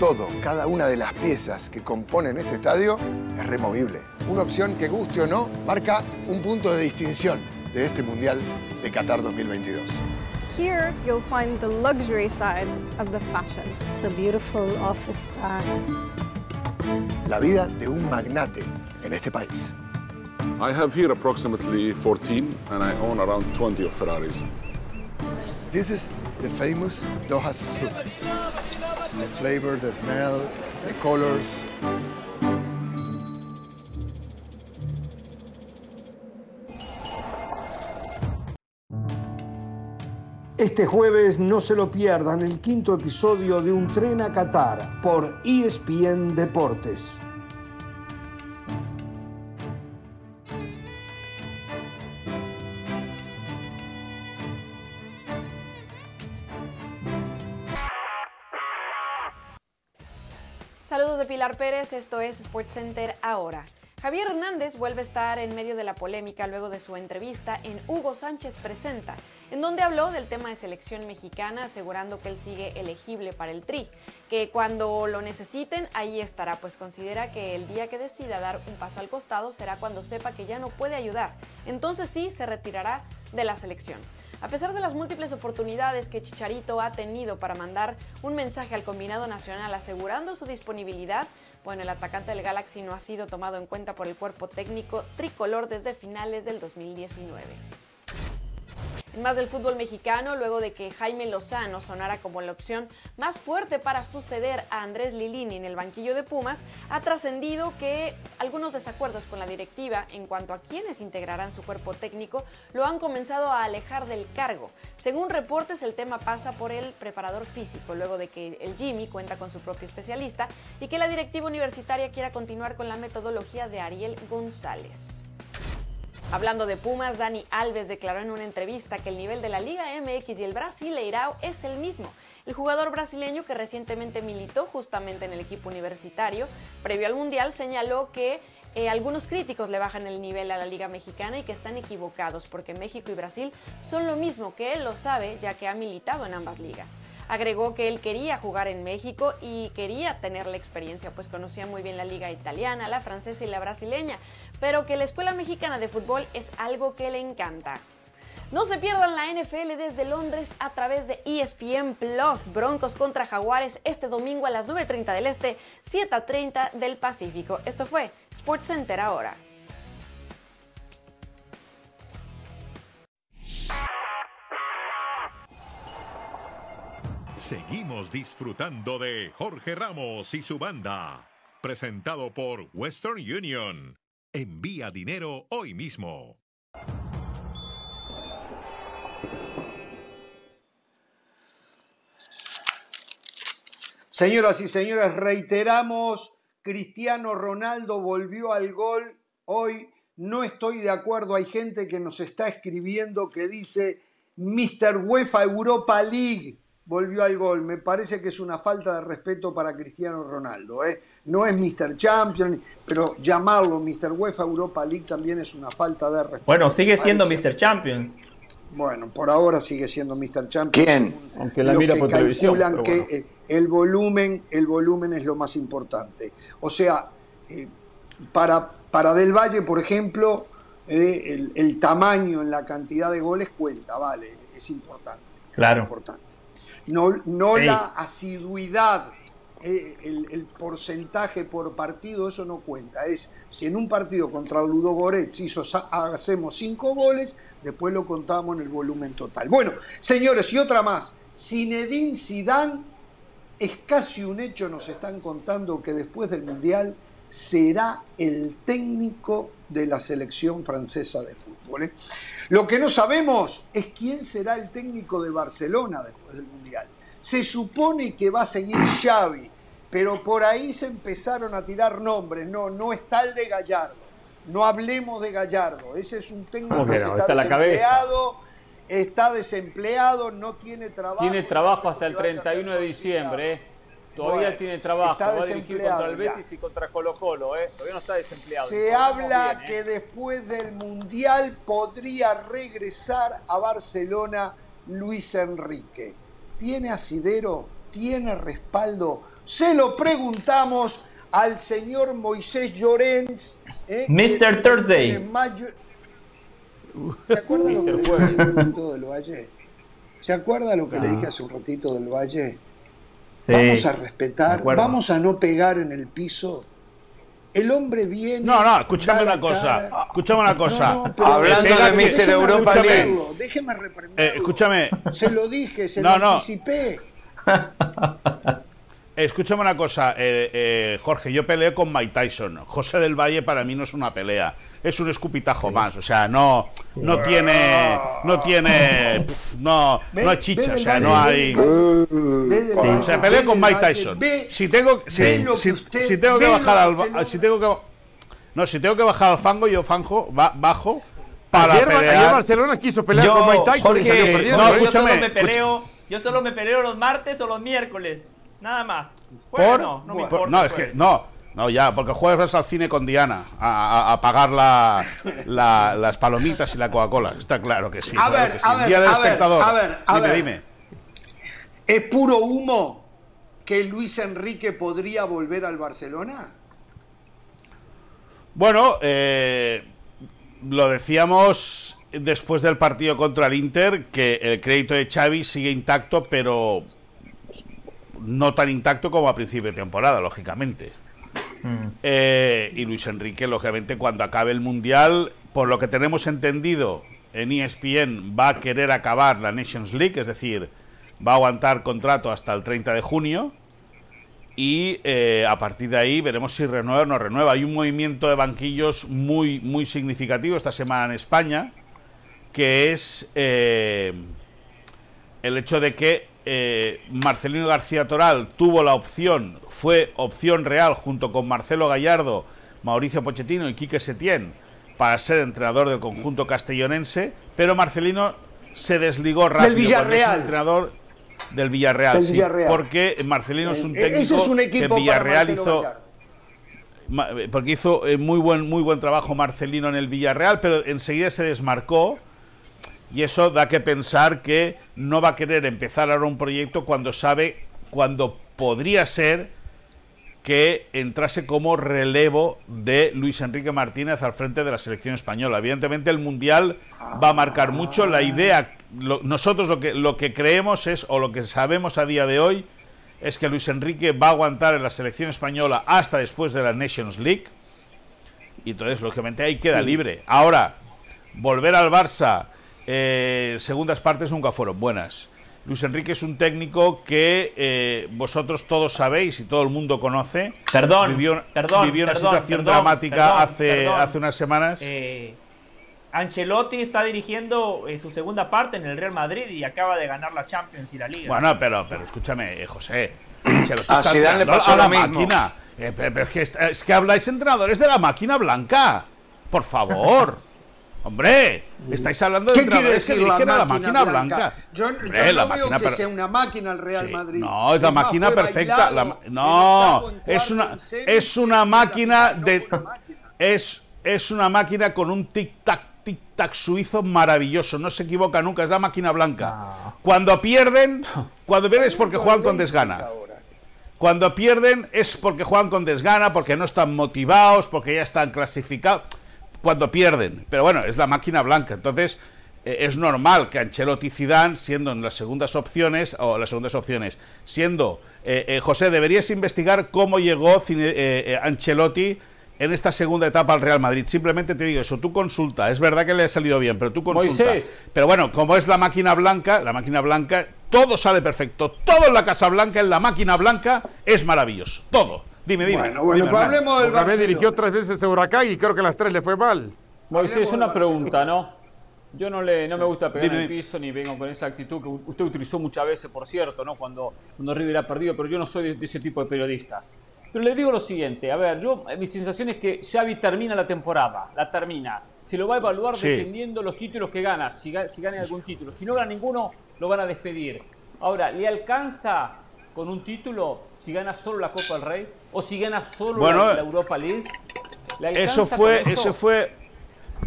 Todo, cada una de las piezas que componen este estadio es removible. Una opción que guste o no marca un punto de distinción de este Mundial de Qatar 2022. Here, you'll find the luxury side of the fashion. It's a beautiful office park. La vida de un magnate en este país. I have here approximately 14 and I own around 20 of Ferraris. This is the famous Doha soup. The flavor, the smell, the colors. Este jueves no se lo pierdan el quinto episodio de Un tren a Qatar por ESPN Deportes. Pilar Pérez, esto es SportsCenter ahora. Javier Hernández vuelve a estar en medio de la polémica luego de su entrevista en Hugo Sánchez Presenta, en donde habló del tema de selección mexicana, asegurando que él sigue elegible para el Tri, que cuando lo necesiten ahí estará, pues considera que el día que decida dar un paso al costado será cuando sepa que ya no puede ayudar, entonces sí se retirará de la selección. A pesar de las múltiples oportunidades que Chicharito ha tenido para mandar un mensaje al combinado nacional asegurando su disponibilidad, bueno, el atacante del Galaxy no ha sido tomado en cuenta por el cuerpo técnico tricolor desde finales del 2019. Más del fútbol mexicano, luego de que Jaime Lozano sonara como la opción más fuerte para suceder a Andrés Lilini en el banquillo de Pumas, ha trascendido que algunos desacuerdos con la directiva en cuanto a quienes integrarán su cuerpo técnico lo han comenzado a alejar del cargo. Según reportes, el tema pasa por el preparador físico, luego de que el Jimmy cuenta con su propio especialista y que la directiva universitaria quiera continuar con la metodología de Ariel González. Hablando de Pumas, Dani Alves declaró en una entrevista que el nivel de la Liga MX y el Brasileirao es el mismo. El jugador brasileño que recientemente militó justamente en el equipo universitario, previo al Mundial, señaló que eh, algunos críticos le bajan el nivel a la Liga Mexicana y que están equivocados porque México y Brasil son lo mismo, que él lo sabe ya que ha militado en ambas ligas. Agregó que él quería jugar en México y quería tener la experiencia, pues conocía muy bien la liga italiana, la francesa y la brasileña, pero que la Escuela Mexicana de Fútbol es algo que le encanta. No se pierdan la NFL desde Londres a través de ESPN Plus. Broncos contra Jaguares este domingo a las 9.30 del Este, 7.30 del Pacífico. Esto fue SportsCenter ahora. Seguimos disfrutando de Jorge Ramos y su banda. Presentado por Western Union. Envía dinero hoy mismo. Señoras y señores, reiteramos, Cristiano Ronaldo volvió al gol. Hoy no estoy de acuerdo, hay gente que nos está escribiendo que dice Mr. UEFA Europa League volvió al gol. Me parece que es una falta de respeto para Cristiano Ronaldo. ¿eh? No es Mr. Champion, pero llamarlo Mr. UEFA Europa League también es una falta de respeto. Bueno, sigue siendo Mr. Champions. Bueno, por ahora sigue siendo Mr. Champions. ¿Quién? Aunque la mira por televisión. que eh, el volumen, el volumen es lo más importante. O sea, eh, para, para Del Valle, por ejemplo, el, el, tamaño en la cantidad de goles cuenta, vale, es importante. Claro. Es importante no, no la asiduidad, eh, el, porcentaje por partido, eso no cuenta. Es si en un partido contra Ludo Goretz hizo, hacemos cinco goles, después lo contamos en el volumen total. Bueno, señores, y otra más. Zinedine Zidane es casi un hecho, nos están contando que después del Mundial será el técnico de la selección francesa de fútbol. ¿eh? Lo que no sabemos es quién será el técnico de Barcelona después del Mundial. Se supone que va a seguir Xavi, pero por ahí se empezaron a tirar nombres. No, no está el de Gallardo. No hablemos de Gallardo. Ese es un técnico que, está, desempleado. Está desempleado, no tiene trabajo. Tiene trabajo hasta el 31 de diciembre. ¿eh? Todavía tiene trabajo, está va a dirigir contra el Betis y contra Colo Colo, ¿eh? todavía no está desempleado. Se habla ¿eh? que después del Mundial podría regresar a Barcelona Luis Enrique. ¿Tiene asidero? ¿Tiene respaldo? Se lo preguntamos al señor Moisés Llorens. ¿eh? Mr. Thursday. ¿Se acuerda lo que le dije hace un ratito del Valle? ¿Se acuerda lo que le dije hace un ratito del Valle? Vamos a respetar, vamos a no pegar en el piso. El hombre viene. No, no, escúchame una cosa. Escúchame una cosa. Hablando de Mister Europa League. Déjeme reprenderlo. Eh, escúchame. Se lo dije, se lo anticipé. Escúchame una cosa, eh, eh, Jorge. Yo peleé con Mike Tyson. José del Valle para mí no es una pelea es un escupitajo más, o sea, no, no tiene, no tiene, no, no hay chicha, o sea, no hay. Se pelea con Mike Tyson. Si tengo, si, si, tengo que bajar al, si tengo que, no, si tengo que bajar al fango, yo fango, bajo para ayer, pelear. Ayer Barcelona quiso pelear con Mike Tyson y salió perdiendo. No, escúchame, yo solo me peleo, yo solo me peleo los martes o los miércoles. Nada más. ¿Por? no, no me Por- importa. no, es que no. No, ya, porque jueves vas al cine con Diana a, a- a pagar la, la- las palomitas y la Coca-Cola. Está claro que sí. A claro ver, que sí. a ver, Día del a ver, espectador. a ver, a dime, ver. dime. ¿Es puro humo que Luis Enrique podría volver al Barcelona? Bueno, eh, lo decíamos después del partido contra el Inter, que el crédito de Xavi sigue intacto, pero no tan intacto como a principio de temporada, lógicamente. Eh, y Luis Enrique, lógicamente, cuando acabe el Mundial, por lo que tenemos entendido en ESPN, va a querer acabar la Nations League, es decir, va a aguantar contrato hasta el 30 de junio. Y eh, a partir de ahí veremos si renueva o no renueva. Hay un movimiento de banquillos muy, muy significativo esta semana en España, que es eh, el hecho de que eh, Marcelino García Toral tuvo la opción, fue opción real junto con Marcelo Gallardo, Mauricio Pochettino y Quique Setién para ser entrenador del conjunto castellonense, pero Marcelino se desligó rápido es Villarreal. entrenador del Villarreal, Del sí, porque Marcelino es un Eh, técnico ese es un que equipo para Villarreal hizo eh, porque hizo eh, muy buen muy buen trabajo Marcelino en el Villarreal, pero enseguida se desmarcó y eso da que pensar que no va a querer empezar ahora un proyecto cuando sabe cuando podría ser que entrase como relevo de Luis Enrique Martínez al frente de la selección española. Evidentemente el Mundial va a marcar mucho la idea lo- nosotros lo que lo que creemos es o lo que sabemos a día de hoy es que Luis Enrique va a aguantar en la selección española hasta después de la Nations League. Y entonces, lógicamente, ahí queda libre. Ahora, volver al Barça, eh, segundas partes nunca fueron buenas. Luis Enrique es un técnico que eh, vosotros todos sabéis y todo el mundo conoce. Perdón, vivió, perdón, vivió una perdón, situación perdón, dramática perdón, hace, perdón. hace unas semanas. Eh, Ancelotti está dirigiendo eh, su segunda parte en el Real Madrid y acaba de ganar la Champions y la Liga. Bueno, pero, pero escúchame, eh, José. Ancelotti A está Zidane le pasó a la mismo. máquina. Eh, pero, es, que, es que habláis entrenadores de la máquina blanca. Por favor. Hombre, estáis hablando de ¿Qué quiere entrenadores que dirigen a la máquina, blanca? blanca. Yo, Hombre, yo la no veo máquina que per- sea una máquina el Real Madrid. No, es la máquina perfecta. la no, es una, es una máquina de. Es, es una máquina con un tic-tac, tic-tac suizo maravilloso. No se equivoca nunca, es la máquina blanca. Cuando pierden, cuando pierden es porque juegan con desgana. Cuando pierden es porque juegan con desgana, porque no están motivados, porque ya están clasificados. Cuando pierden. Pero bueno, es la máquina blanca. Entonces, eh, es normal que Ancelotti y Zidane, siendo en las segundas opciones, o las segundas opciones, siendo... eh, eh, José, deberías investigar cómo llegó Cine- eh, Ancelotti en esta segunda etapa al Real Madrid. Simplemente te digo eso, tú consulta. Es verdad que le ha salido bien, pero tú consulta. Moisés. Pero bueno, como es la máquina blanca, la máquina blanca, todo sale perfecto. Todo en la Casa Blanca, en la máquina blanca, es maravilloso. Todo. Dime, dime. Bueno, bueno, Dime, pues hablemos del Barcelona. dirigió tres veces a Huracán y creo que las tres le fue mal. Moisés, una pregunta, ¿no? Yo no, le, no me gusta pegar Dime, en el piso ni vengo con esa actitud que usted utilizó muchas veces, por cierto, ¿no? Cuando, cuando River ha perdido, pero yo no soy de, de ese tipo de periodistas. Pero le digo lo siguiente, a ver, yo eh, mi sensación es que Xavi termina la temporada, la termina. Se lo va a evaluar Sí. dependiendo los títulos que gana, si, si gana algún título. Si no gana ninguno, lo van a despedir. Ahora, ¿le alcanza con un título si gana solo la Copa del Rey? ¿O si gana solo Bueno, la, la Europa League? ¿Le alcanza Eso fue, eso? ese fue,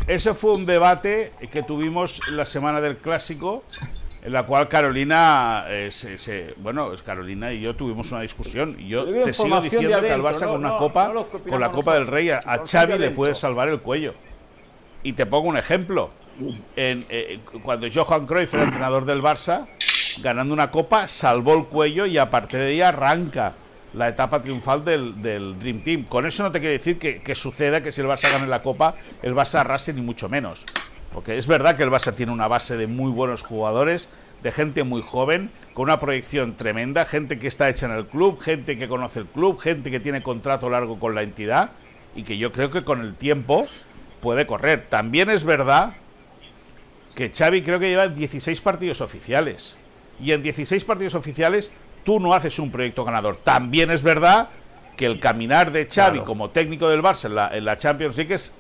ese fue un debate que tuvimos la semana del clásico, en la cual Carolina, eh, se- se- bueno, Carolina y yo tuvimos una discusión. Y yo te sigo diciendo que al Barça no- con una no- copa, no con la Copa del. Rey, a, a Xavi le puede salvar el cuello. Y te pongo un ejemplo. En, eh, cuando Johan Cruyff era entrenador del Barça, ganando una copa, salvó el cuello y a partir de ahí arranca la etapa triunfal del, del Dream Team. Con eso no te quiere decir que, que suceda que si el Barça gane la copa, el Barça arrase ni mucho menos. Porque es verdad que el Barça tiene una base de muy buenos jugadores, de gente muy joven, con una proyección tremenda, gente que está hecha en el club, gente que conoce el club, gente que tiene contrato largo con la entidad y que yo creo que con el tiempo puede correr. También es verdad que Xavi creo que lleva 16 partidos oficiales. Y en 16 partidos oficiales tú no haces un proyecto ganador. También es verdad que el caminar de Xavi Claro. como técnico del Barça en la, en la Champions League es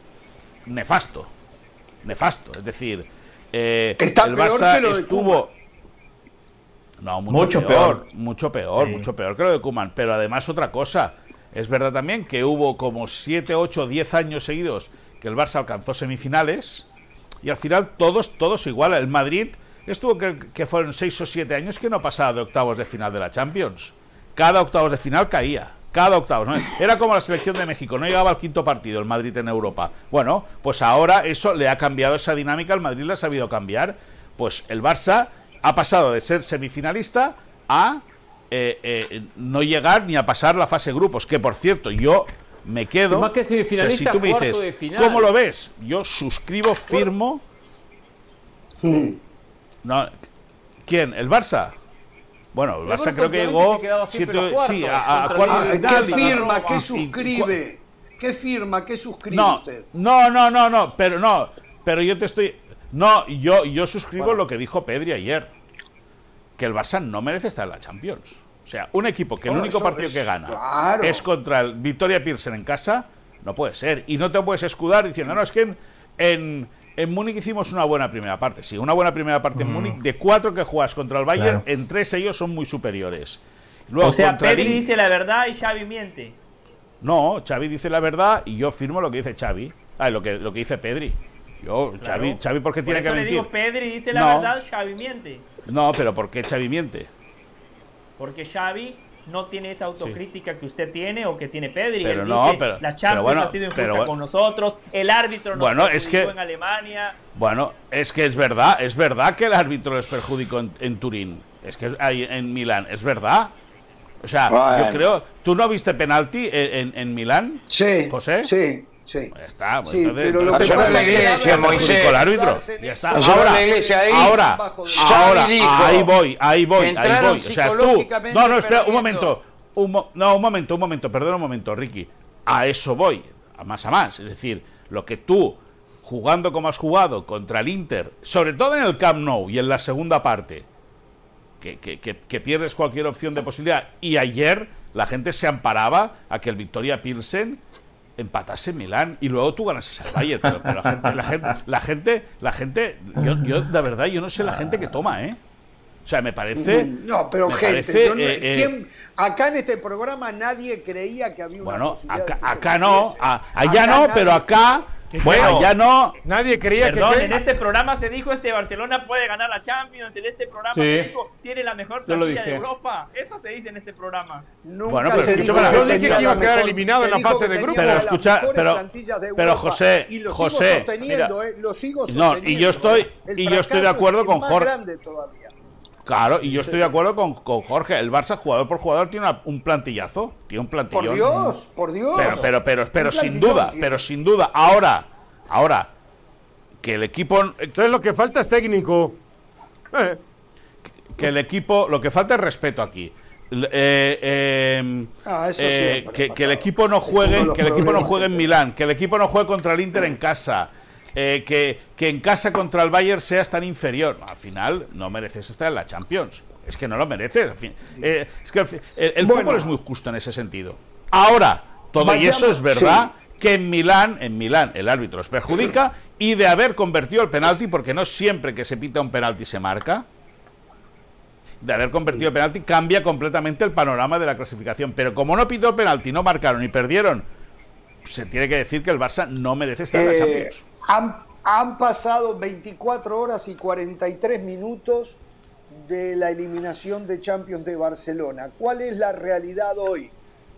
nefasto. Nefasto. Es decir, eh, Está el peor Barça que lo de estuvo... No, mucho, peor, Mucho peor, mucho peor que lo de Kuman. Pero además otra cosa. Es verdad también que hubo como 7, 8, 10 años seguidos que el Barça alcanzó semifinales y al final todos, todos igual. El Madrid estuvo que, que fueron 6 o 7 años que no pasaba de octavos de final de la Champions. Cada octavos de final caía. Cada octavos. ¿no? Era como la selección de México, no llegaba al quinto partido el Madrid en Europa. Bueno, pues ahora eso le ha cambiado esa dinámica, el Madrid le ha sabido cambiar. Pues el Barça ha pasado de ser semifinalista a eh, eh, no llegar ni a pasar la fase grupos. Que por cierto, yo me quedo. más que semifinalista, si tú me dices. ¿cómo lo ves? Yo suscribo, firmo. No, ¿Quién? ¿El Barça? Bueno, el Barça creo que llegó se quedaba siempre siete- los sí, cuartos, a, a cuartos ¿Qué firma? ¿Qué suscribe? ¿Qué firma? ¿Qué suscribe no, usted? no, no, no, no, pero no, pero yo te estoy, no, yo, yo suscribo lo que dijo Pedri ayer, que el Barça no merece estar en la Champions. O sea, un equipo que el No, único partido es- que gana claro. es contra el Victoria Pilsen en casa, no puede ser. Y no te puedes escudar diciendo, no, es que en, en, en Múnich hicimos una buena primera parte. Sí, una buena primera parte en Múnich. De cuatro que juegas contra el Bayern, Claro. en tres ellos son muy superiores. Luego, o sea, Pedri dice la verdad y Xavi miente. no, Xavi dice la verdad y yo firmo lo que dice Xavi. Ah, lo que, lo que dice Pedri. Yo, Claro. Xavi, Xavi, ¿por qué Por tiene eso que le mentir? digo, Pedri dice la No. verdad, Xavi miente. No, pero ¿por qué Xavi miente? Porque Xavi no tiene esa autocrítica que usted tiene o que tiene Pedri. Pero Él no, dice, pero- la pero Champions bueno, ha sido injusta pero con nosotros, el árbitro nos Bueno, es que- en Alemania. Bueno, es que es verdad, es verdad que el árbitro les perjudicó en, en Turín. Es que hay en Milán, es verdad. O sea, Bueno. yo creo. ¿Tú no viste penalti en, en, en Milán? Sí. José. Sí, sí. Ya está, pues Sí, entonces, pero lo que pasa es que la iglesia, el Moisés. árbitro. Ya está. Ahora, la iglesia ahí, ahora, ahora, ahí voy, ahí voy, ahí voy. O sea, tú. No, no, espera, un momento. Un mo- no, un momento, un momento, perdona un momento, Ricky. A eso voy, a más a más. Es decir, lo que tú, jugando como has jugado contra el Inter, sobre todo en el Camp Nou y en la segunda parte, que, que- que- que pierdes cualquier opción de posibilidad. Y ayer la gente se amparaba a que el Victoria Pilsen empatase en Milán y luego tú ganases al Bayern. Pero, pero la gente, la gente, la gente, la gente, yo, yo, la verdad, yo no sé la gente que toma, ¿eh? O sea, me parece. No, pero gente, parece, yo no- eh, eh, ¿quién- acá en este programa nadie creía que había una bueno, acá, no, a- allá Acá no, nadie- pero acá, bueno, allá no. Nadie creía Perdón, que. en este programa se dijo este Barcelona puede ganar la Champions, en este programa Sí. se dijo tiene la mejor plantilla de. Europa. Eso se dice en este programa. Nunca Bueno, pero se escúchame, dijo yo dije que iba a quedar mejor- eliminado en la fase de una Pero escucha, pero- de José, y lo José, sigo sosteniendo, eh, lo sigo No, y yo estoy- eh. Y yo estoy de acuerdo con más Jorge. Claro, y yo estoy de acuerdo con, con Jorge. El Barça, jugador por jugador, tiene una- un plantillazo. Tiene un plantillón. Por Dios, por Dios. Pero, pero, pero, pero sin duda, pero sin duda. Ahora, ahora, que el equipo, Entonces lo que falta es técnico. Eh, que el equipo, lo que falta es respeto aquí. Eh, eh, Ah, eso eh, que, el equipo no juegue, que el equipo no juegue en Milán, que el equipo no juegue contra el Inter en casa, eh, que, que en casa contra el Bayern seas tan inferior. Al final no mereces estar en la Champions. Es que no lo mereces. al fin. Eh, es que al fin- el, el Bueno. fútbol es muy justo en ese sentido. Ahora, todo y eso es verdad que en Milán, en Milán el árbitro los perjudica y de haber convertido el penalti, porque no siempre que se pita un penalti se marca, de haber convertido el penalti cambia completamente el panorama de la clasificación. Pero como no pitó el penalti, no marcaron y perdieron, se tiene que decir que el Barça no merece estar en la Eh, Champions. Han, han pasado 24 horas y 43 minutos de la eliminación de Champions de Barcelona. ¿Cuál es la realidad hoy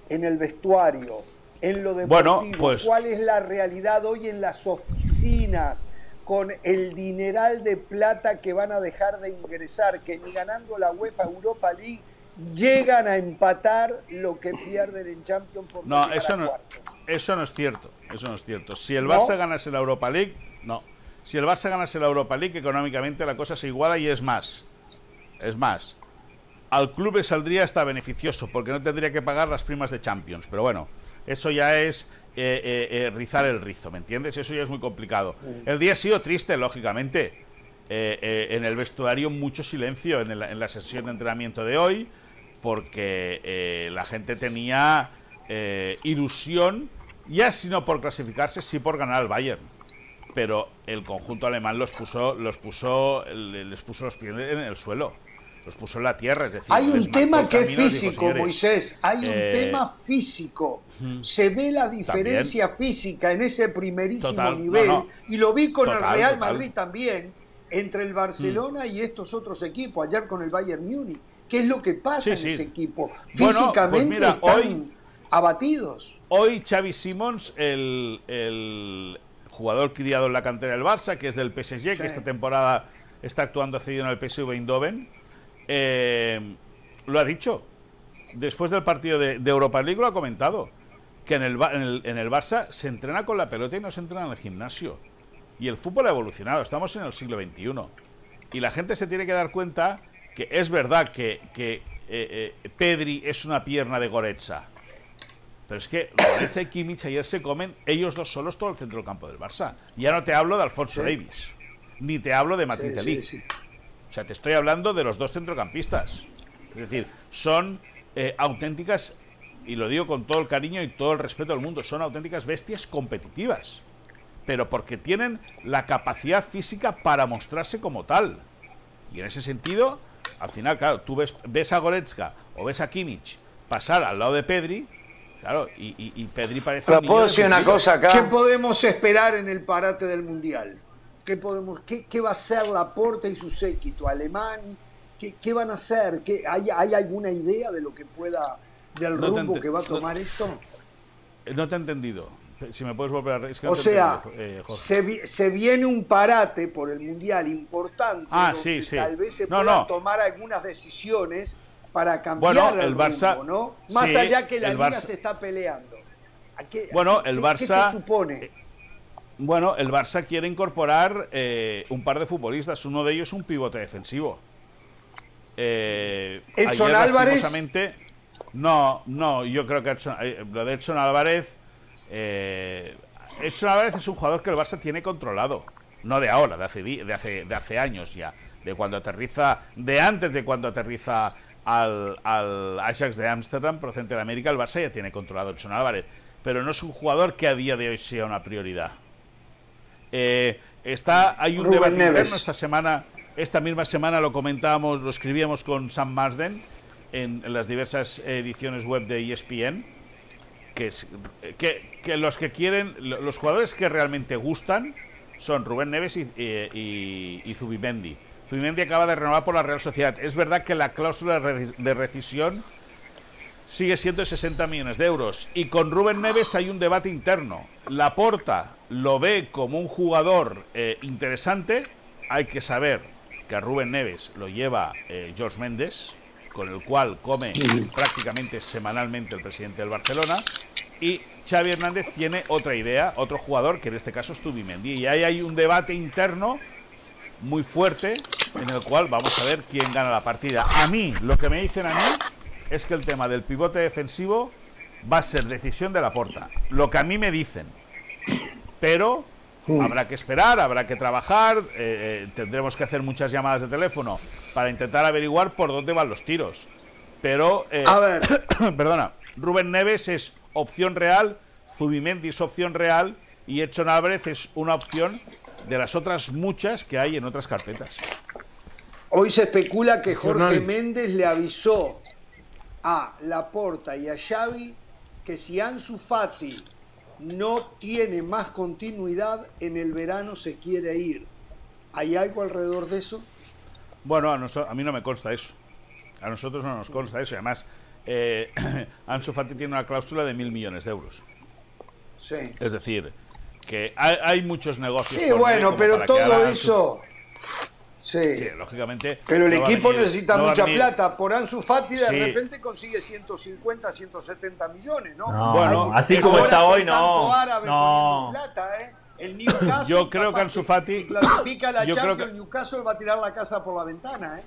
en el vestuario, en lo deportivo? Bueno, pues- ¿Cuál es la realidad hoy en las oficinas con el dineral de plata que van a dejar de ingresar, que ni ganando la UEFA Europa League llegan a empatar lo que pierden en Champions por No, eso no, eso no es cierto. Eso no es cierto. Si el ¿No? Barça ganase la Europa League, no. Si el Barça ganase la Europa League, económicamente la cosa se iguala y es más. Es más. Al club le saldría hasta beneficioso, porque no tendría que pagar las primas de Champions. Pero bueno, eso ya es eh, eh, eh, rizar el rizo, ¿me entiendes? Eso ya es muy complicado. El día ha sido triste, lógicamente. En el vestuario mucho silencio en, el- en la sesión de entrenamiento de hoy, porque eh, la gente tenía eh, ilusión, ya si no por clasificarse, sí por ganar al Bayern. Pero el conjunto alemán los puso, los puso, les puso los pies en el suelo. los puso en la tierra. Es decir, hay un tema que es dijo, físico, "Señores, Moisés. Hay un eh, tema físico. Se ve la diferencia física en ese primerísimo Total, nivel. no. Y lo vi con el Real total. Madrid también, entre el Barcelona y estos otros equipos, ayer con el Bayern Múnich. ¿Qué es lo que pasa Sí, en sí. ese equipo? Bueno, Físicamente pues mira, están hoy- abatidos. Hoy Xavi Simons, el, el jugador criado en la cantera del Barça, que es del PSG, que esta temporada está actuando cedido en el PSV Eindhoven, eh, lo ha dicho. Después del partido de, de Europa League lo ha comentado. Que en el, en, el, en el Barça se entrena con la pelota y no se entrena en el gimnasio. Y el fútbol ha evolucionado. Estamos en el siglo XXI. Y la gente se tiene que dar cuenta que es verdad que, que, eh, eh, Pedri es una pierna de Goretza. Pero es que Goretzka y Kimmich ayer se comen ellos dos solos todo el centro del campo del Barça. Ya no te hablo de Alfonso Davis, ni te hablo de Sí, sí, Delic. sí. O sea, te estoy hablando de los dos centrocampistas. Es decir, son eh, auténticas, y lo digo con todo el cariño y todo el respeto del mundo, son auténticas bestias competitivas. Pero porque tienen la capacidad física para mostrarse como tal. Y en ese sentido, al final, claro, tú ves, ves a Goretzka o ves a Kimmich pasar al lado de Pedri, claro, y, y- y Pedri parece Pero un puedo de decir una cosa acá. ¿Qué podemos esperar en el parate del Mundial? ¿Qué, podemos, qué, qué va a hacer Laporta y su séquito? ¿Alemania? ¿Qué, qué van a hacer? ¿Qué, hay, ¿Hay alguna idea de lo que pueda, del No rumbo que va a no- tomar esto? No te he entendido. Si me puedes volver a... es que O sea, eh, se, vi- se viene un parate por el Mundial importante. Ah, sí, sí. Tal vez se No, puedan no. tomar algunas decisiones para cambiar Bueno, el, el Barça- rumbo, ¿no? Más sí, allá que la Liga Barça- se está peleando. ¿A qué- a Bueno, qué- el Barça- ¿Qué se supone? Bueno, el Barça quiere incorporar eh, un par de futbolistas, uno de ellos un pivote defensivo. Eh, ¿Edson ayer, Álvarez? No, no, yo creo que Edson- eh, lo de Edson Álvarez. Eh, Edson Álvarez es un jugador que el Barça tiene controlado. No de ahora, de hace, de hace, de hace años ya. De cuando aterriza, de antes de cuando aterriza al, al Ajax de Ámsterdam, procedente de América, el Barça ya tiene controlado Edson Álvarez. Pero no es un jugador que a día de hoy sea una prioridad. Eh, está, hay un Rubén debate Neves. interno esta semana, esta misma semana lo comentábamos, lo escribíamos con Sam Marsden en, en las diversas ediciones web de ESPN, que, que, los que quieren, lo- los jugadores que realmente gustan son Rubén Neves y, Zubimendi. Zubimendi acaba de renovar por la Real Sociedad. Es verdad que la cláusula de re- de rescisión sigue siendo de 60 millones de euros. Y con Rubén Neves hay un debate interno. Laporta lo ve como un jugador eh, interesante. Hay que saber que a Rubén Neves lo lleva eh, George Méndez, con el cual come prácticamente semanalmente el presidente del Barcelona. Y Xavi Hernández tiene otra idea, otro jugador, que en este caso es Tubimendi. Y ahí hay un debate interno muy fuerte en el cual vamos a ver quién gana la partida. A mí, lo que me dicen a mí es que el tema del pivote defensivo va a ser decisión de la porta. Lo que a mí me dicen. Pero habrá que esperar, habrá que trabajar, eh, eh, tendremos que hacer muchas llamadas de teléfono para intentar averiguar por dónde van los tiros. Pero, eh, A ver. perdona, Rubén Neves es opción real, Zubimendi es opción real y Edson Álvarez es una opción de las otras muchas que hay en otras carpetas. Hoy se especula que Jorge. Méndez le avisó a Laporta y a Xavi que si Ansu Fati no tiene más continuidad en el verano se quiere ir. ¿Hay algo alrededor de eso? Bueno, a, a mí no me consta eso. A nosotros no nos consta eso. Y además, eh, Ansu Fati tiene una cláusula de mil millones de euros. Sí. Es decir, que hay, hay muchos negocios. Sí, bueno, pero todo Ansu- eso. Sí. Sí, lógicamente. Pero el no equipo venir- necesita no mucha plata. Por Ansu Fati de Sí. repente consigue 150, 170 millones, ¿no? No, Bueno, así como está que hoy, no. árabe No. plata, ¿eh? El Newcastle. Yo creo que Ansu Fati. Si clasifica la yo creo Champions, que- el Newcastle va a tirar la casa por la ventana, ¿eh?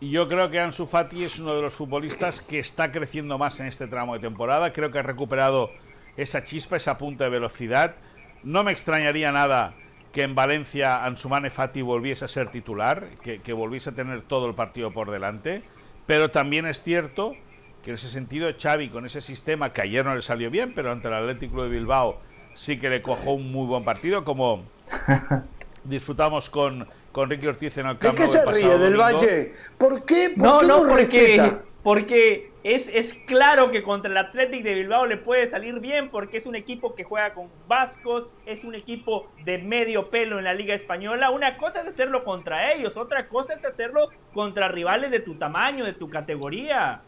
Y yo creo que Ansu Fati es uno de los futbolistas que está creciendo más en este tramo de temporada. Creo que ha recuperado esa chispa, esa punta de velocidad. No me extrañaría nada que en Valencia Ansumane Fati volviese a ser titular, que, que volviese a tener todo el partido por delante. Pero también es cierto que en ese sentido Xavi con ese sistema que ayer no le salió bien, pero ante el Atlético de Bilbao sí que le cojó un muy buen partido, como disfrutamos con, con Ricky Ortiz en el ¿De campo qué se ríe del domingo. Valle? ¿Por qué? ¿Por No, qué no, no porque, respeta? porque es, es claro que contra el Athletic de Bilbao le puede salir bien, porque es un equipo que juega con vascos, es un equipo de medio pelo en la Liga Española. Una cosa es hacerlo contra ellos, otra cosa es hacerlo contra rivales de tu tamaño, de tu categoría.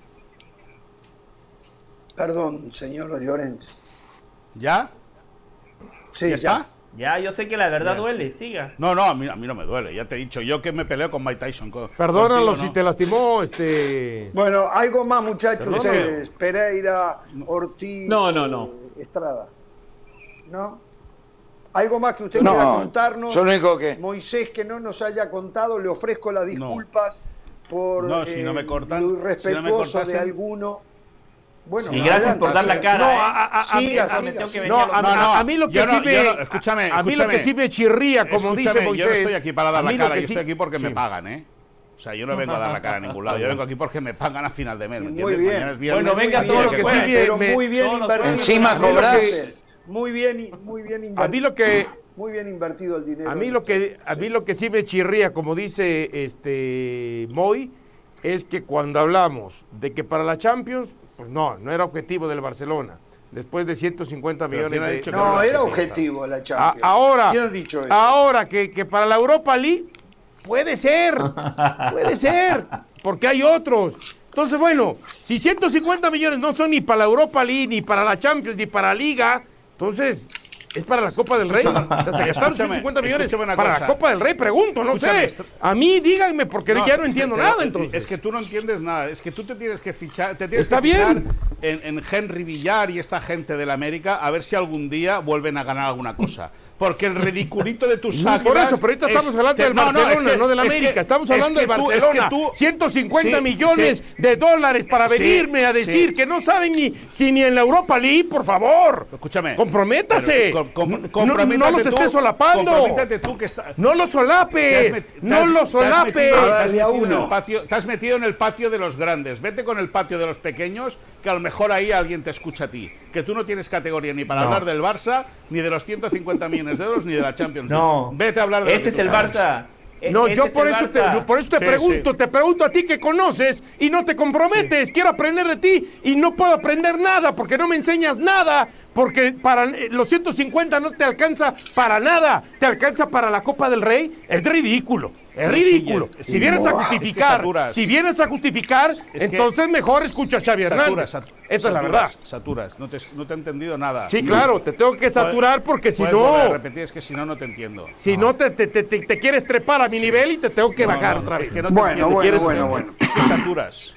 Perdón, señor Llorens. ¿Ya? Sí, ¿Ya está? Ya, yo sé que la verdad duele, siga. No, no, a mí, a mí no me duele. Ya te he dicho, yo que me peleo con Mike Tyson. con- Perdónalo contigo, si te lastimó, este. Bueno, algo más, muchachos, ustedes. Pereira, Ortiz, No, no, no. Estrada. ¿No? ¿Algo más que usted No, quiera contarnos? yo lo único que- Moisés, que no nos haya contado, le ofrezco las disculpas por No, si no me eh, cortan, lo si no me irrespetuoso de alguno. Bueno, Y gracias por dar la cara. No, ¿eh? a, mí, lo que sí me. no- escúchame, a mí lo que sí me chirría, como dice Moisés. Yo no estoy aquí para dar la cara, yo sí- estoy aquí porque me pagan, ¿eh? O sea, yo no vengo a dar la cara a ningún lado. Yo vengo aquí porque me pagan a final de mes, ¿me Muy entiendes? bien. Mañana es viernes. Bueno, venga todo lo que sí, Pero me- muy bien invertido. Encima cobras. que- Muy bien, muy bien invertido. A mí lo que. Muy bien invertido el dinero. A mí lo que a mí lo que sí me chirría, como dice este Moy, es que cuando hablamos de que para la Champions, pues no, no era objetivo del Barcelona. Después de 150 Pero millones ¿quién ha de dicho No, no era objetivo la A- Champions. ahora, ¿Quién ha dicho eso? ahora que, que para la Europa League puede ser, puede ser, porque hay otros. Entonces, bueno, si 150 millones no son ni para la Europa League, ni para la Champions, ni para la Liga, entonces es para la Copa del Rey. O sea, se gastaron Escúchame, 150 millones para cosa. la Copa del Rey, pregunto, no Escúchame, sé. A mí díganme, porque ya no entiendo nada entonces. Es que tú no entiendes nada. Es que tú te tienes que fichar. Te tienes Está que bien. En, en Henry Villar y esta gente del América a ver si algún día vuelven a ganar alguna cosa. Porque el ridiculito de tus No, por eso, pero ahorita es- estamos hablando te- del no, no, Barcelona, es que- no del es que- América. Estamos es hablando que del tú- es Barcelona. que tú- 150 Sí, millones sí. de dólares para Sí, venirme a decir que no saben ni si ni en la Europa League, por favor. Escúchame. Comprométase. Pero, No- los estés solapando. tú que está- No los solapes. met- no los solapes. a metido en uno. el patio- Te has metido en el patio de los grandes. Vete con el patio de los pequeños, que a lo mejor ahí alguien te escucha a ti. Que tú no tienes categoría ni para No. hablar del Barça, ni de los 150 millones de euros, ni de la Champions League. No. Vete a hablar de Ese es el sabes. Barça. E- No, yo por eso, te, yo por eso te Sí, pregunto, sí. te pregunto a ti que conoces y no te comprometes. Quiero aprender de ti y no puedo aprender nada porque no me enseñas nada. Porque para eh, los 150 no te alcanza para nada. Te alcanza para la Copa del Rey. Es ridículo. Es ridículo. si vienes a justificar, si vienes a justificar, entonces mejor escucha a Xavi Hernández. Esa es la verdad. Saturas, no te, no te he entendido nada. Sí, claro, te tengo que saturar porque si no, repetir, es que si no, no te entiendo. si no te, te- te- te- te quieres trepar a mi nivel y te tengo que bajar otra vez. Bueno, bueno, ¿Quieres- bueno, bueno. Saturas.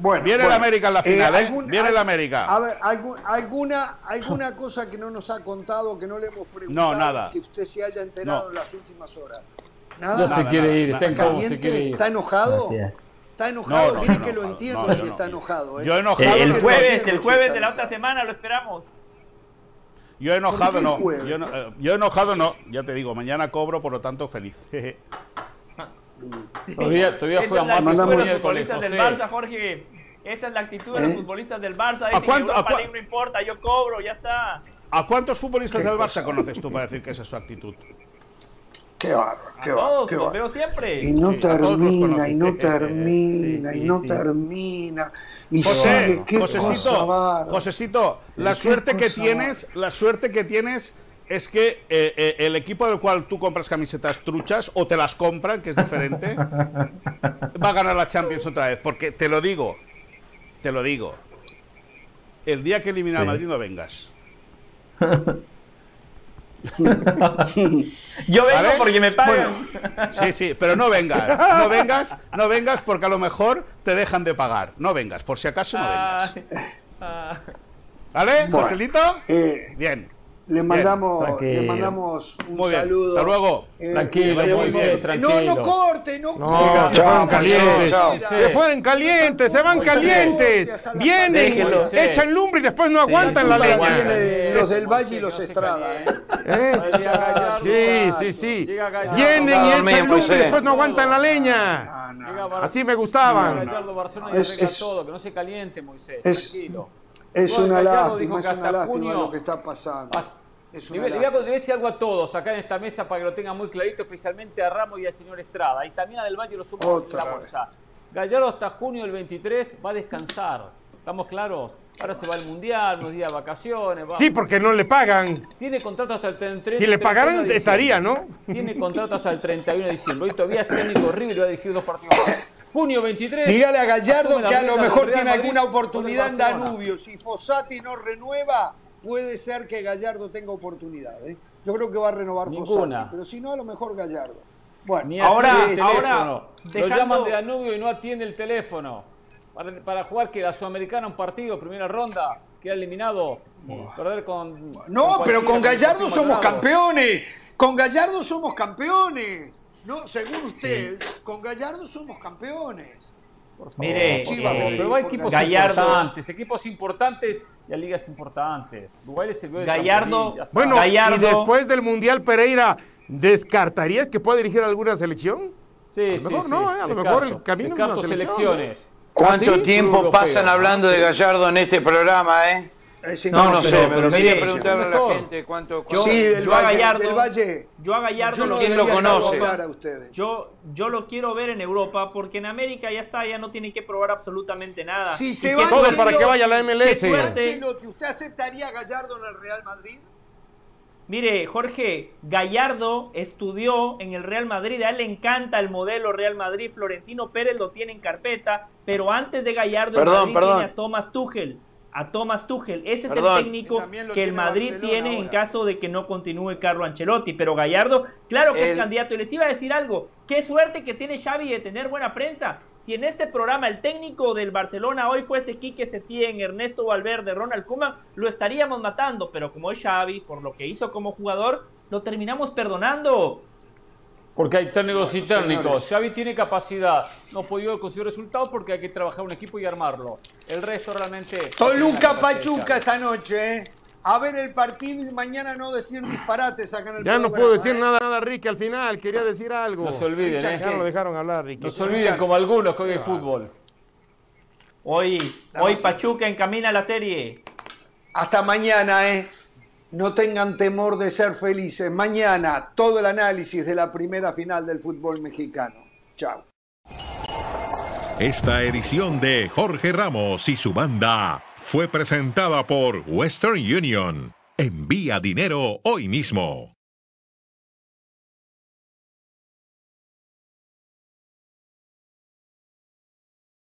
Bueno, Viene el bueno. América en la final, ¿eh? algún- Viene el al- América. A ver, algún- alguna, alguna cosa que no nos ha contado, que no le hemos preguntado, No, nada. que usted se haya enterado No. en las últimas horas. No Nada. se Nada, quiere nada, ir, nada. está se ¿Caliente? quiere ir. ¿Está enojado? Es. Está enojado. No, no, Mire no, que lo no, entiendo no, si no. está enojado. ¿eh? Yo enojado Eh, no el jueves, no, el jueves de la otra semana lo esperamos. Yo enojado ¿Por qué no. Yo, no eh, yo enojado no. Ya te digo, mañana cobro, por lo tanto feliz. Todavía, todavía Esa juega es la más Mandamos- actitud de los futbolistas del. Barça, Jorge. Esa es la actitud de los ¿Eh? futbolistas del Barça. Dicen cuánto- que a no importa, yo cobro, ya está. ¿A cuántos futbolistas del. Barça conoces tú para decir que esa es su actitud? Qué bárbaro, qué A bárbaro. todos, qué los bárbaro. veo siempre. Y no Sí, a termina, y no conoces. termina, Sí, y sí, no sí. termina. Y José, sigue, qué Josecito. Josecito, la suerte que tienes, la suerte que tienes es que eh, eh, el equipo del cual tú compras camisetas truchas o te las compran, que es diferente, va a ganar la Champions otra vez. Porque te lo digo, te lo digo. El día que elimina a. Madrid no vengas. Yo vengo ¿Vale? porque me pagan. Sí, sí, pero no vengas. No vengas, no vengas porque a lo mejor te dejan de pagar. No vengas, por si acaso no vengas. Ah. ¿Vale, Bueno, Joselito? Eh, Bien. Le mandamos, le mandamos un Muy bien. saludo. Hasta luego. Eh, Tranquilo, pedimos- tranquilo. No, no corte, no, No, corte. se chao, calientes. chao. Se fueron calientes, se van calientes. Vienen, Déjelo. echan lumbre y después no aguantan la La leña. los del Valle y los no Estrada, ¿eh? ¿Eh? Sí, sí, sí. Vienen y echan lumbre y después no aguantan la leña. Así me gustaban. Es- todo, que no se caliente, Moisés. es- tranquilo. Es Igual una lástima, es una lástima junio- lo que está pasando. Es Le una voy, le voy le voy a decir algo a todos acá en esta mesa para que lo tengan muy clarito, especialmente a Ramos y al señor Estrada. Y también a Del Valle lo sumo en la bolsa. Gallardo hasta junio del 23 va a descansar. ¿Estamos claros? Ahora se va al Mundial, unos días de vacaciones. va- Sí, porque no le pagan. Tiene contrato hasta el 30 Si le 31 pagaran, de estaría, ¿no? Tiene contrato hasta el 31 de diciembre. Hoy todavía es técnico River y va a dirigir dos partidos más. Junio 23. Dígale a Gallardo que a lo mejor tiene Madrid alguna oportunidad en. Danubio. Si Fossati no renueva, puede ser que Gallardo tenga oportunidad. ¿eh? Yo creo que va a renovar Ninguna. Fossati, pero si no, a lo mejor Gallardo. Bueno, Ni Ahora- el ahora, teléfono. Lo dejando- llaman de Danubio y no atiende el teléfono. Para, para jugar que la Sudamericana un partido, primera ronda, queda eliminado. Perder con. no, pero con Gallardo somos campeones. Con Gallardo somos campeones. No, según usted, con Gallardo somos campeones. Mire, Chivas, eh, Pero hay equipos Gallardo- importantes, equipos importantes y a ligas importantes. Uruguay le sirvió de Gallardo-. Bueno, Gallardo- y después del Mundial Pereira, ¿descartarías que pueda dirigir alguna selección? Sí, a lo sí, mejor sí, no, ¿eh? a lo mejor el camino es una selección, selecciones. ¿Cuánto ¿Ah, sí? tiempo pasan hablando de Gallardo en este programa, eh? Es No, no sé, me pero gustaría mire, preguntarle a la gente cuánto... Yo- sí, del yo a Valle, Gallardo- del Valle. Yo a Gallardo Yo no lo ¿Quién lo conoce? a. Yo, yo lo quiero ver en Europa porque en América ya está, ya no tiene que probar absolutamente nada. Si se que va Todo para que vaya a la MLS. Ancelotti, ¿usted aceptaría a Gallardo en el Real Madrid? Mire, Jorge, Gallardo estudió en el Real Madrid, a él le encanta el modelo Real Madrid, Florentino Pérez lo tiene en carpeta, pero antes de Gallardo el Perdón, Madrid perdón. tiene a Thomas Tuchel, a Thomas Tuchel, ese es el técnico Que el Madrid Barcelona tiene en caso de que no continúe Carlo Ancelotti, pero Gallardo, claro que es candidato, y les iba a decir algo, qué suerte que tiene Xavi de tener buena prensa, si en este programa el técnico del Barcelona hoy fuese Quique Setién, Ernesto Valverde, Ronald Koeman, lo estaríamos matando, pero como es Xavi, por lo que hizo como jugador, lo terminamos perdonando. Porque hay técnicos y Bueno, técnicos. señores. Xavi tiene capacidad. No ha podido conseguir resultados porque hay que trabajar un equipo y armarlo. El resto realmente. Toluca Pachuca esta noche, ¿eh? A ver el partido y mañana no decir disparates acá en el Ya no puedo decir ¿eh? nada, nada, Ricky, al final. Quería decir algo. No se olviden, ¿eh? Ya no dejaron hablar, Ricky. No se olviden, como algunos que hoy hay fútbol. Hoy, hoy Pachuca encamina la serie. Hasta mañana, ¿eh? No tengan temor de ser felices. Mañana todo el análisis de la primera final del fútbol mexicano. Chao. Esta edición de Jorge Ramos y su banda fue presentada por Western Union. Envía dinero hoy mismo.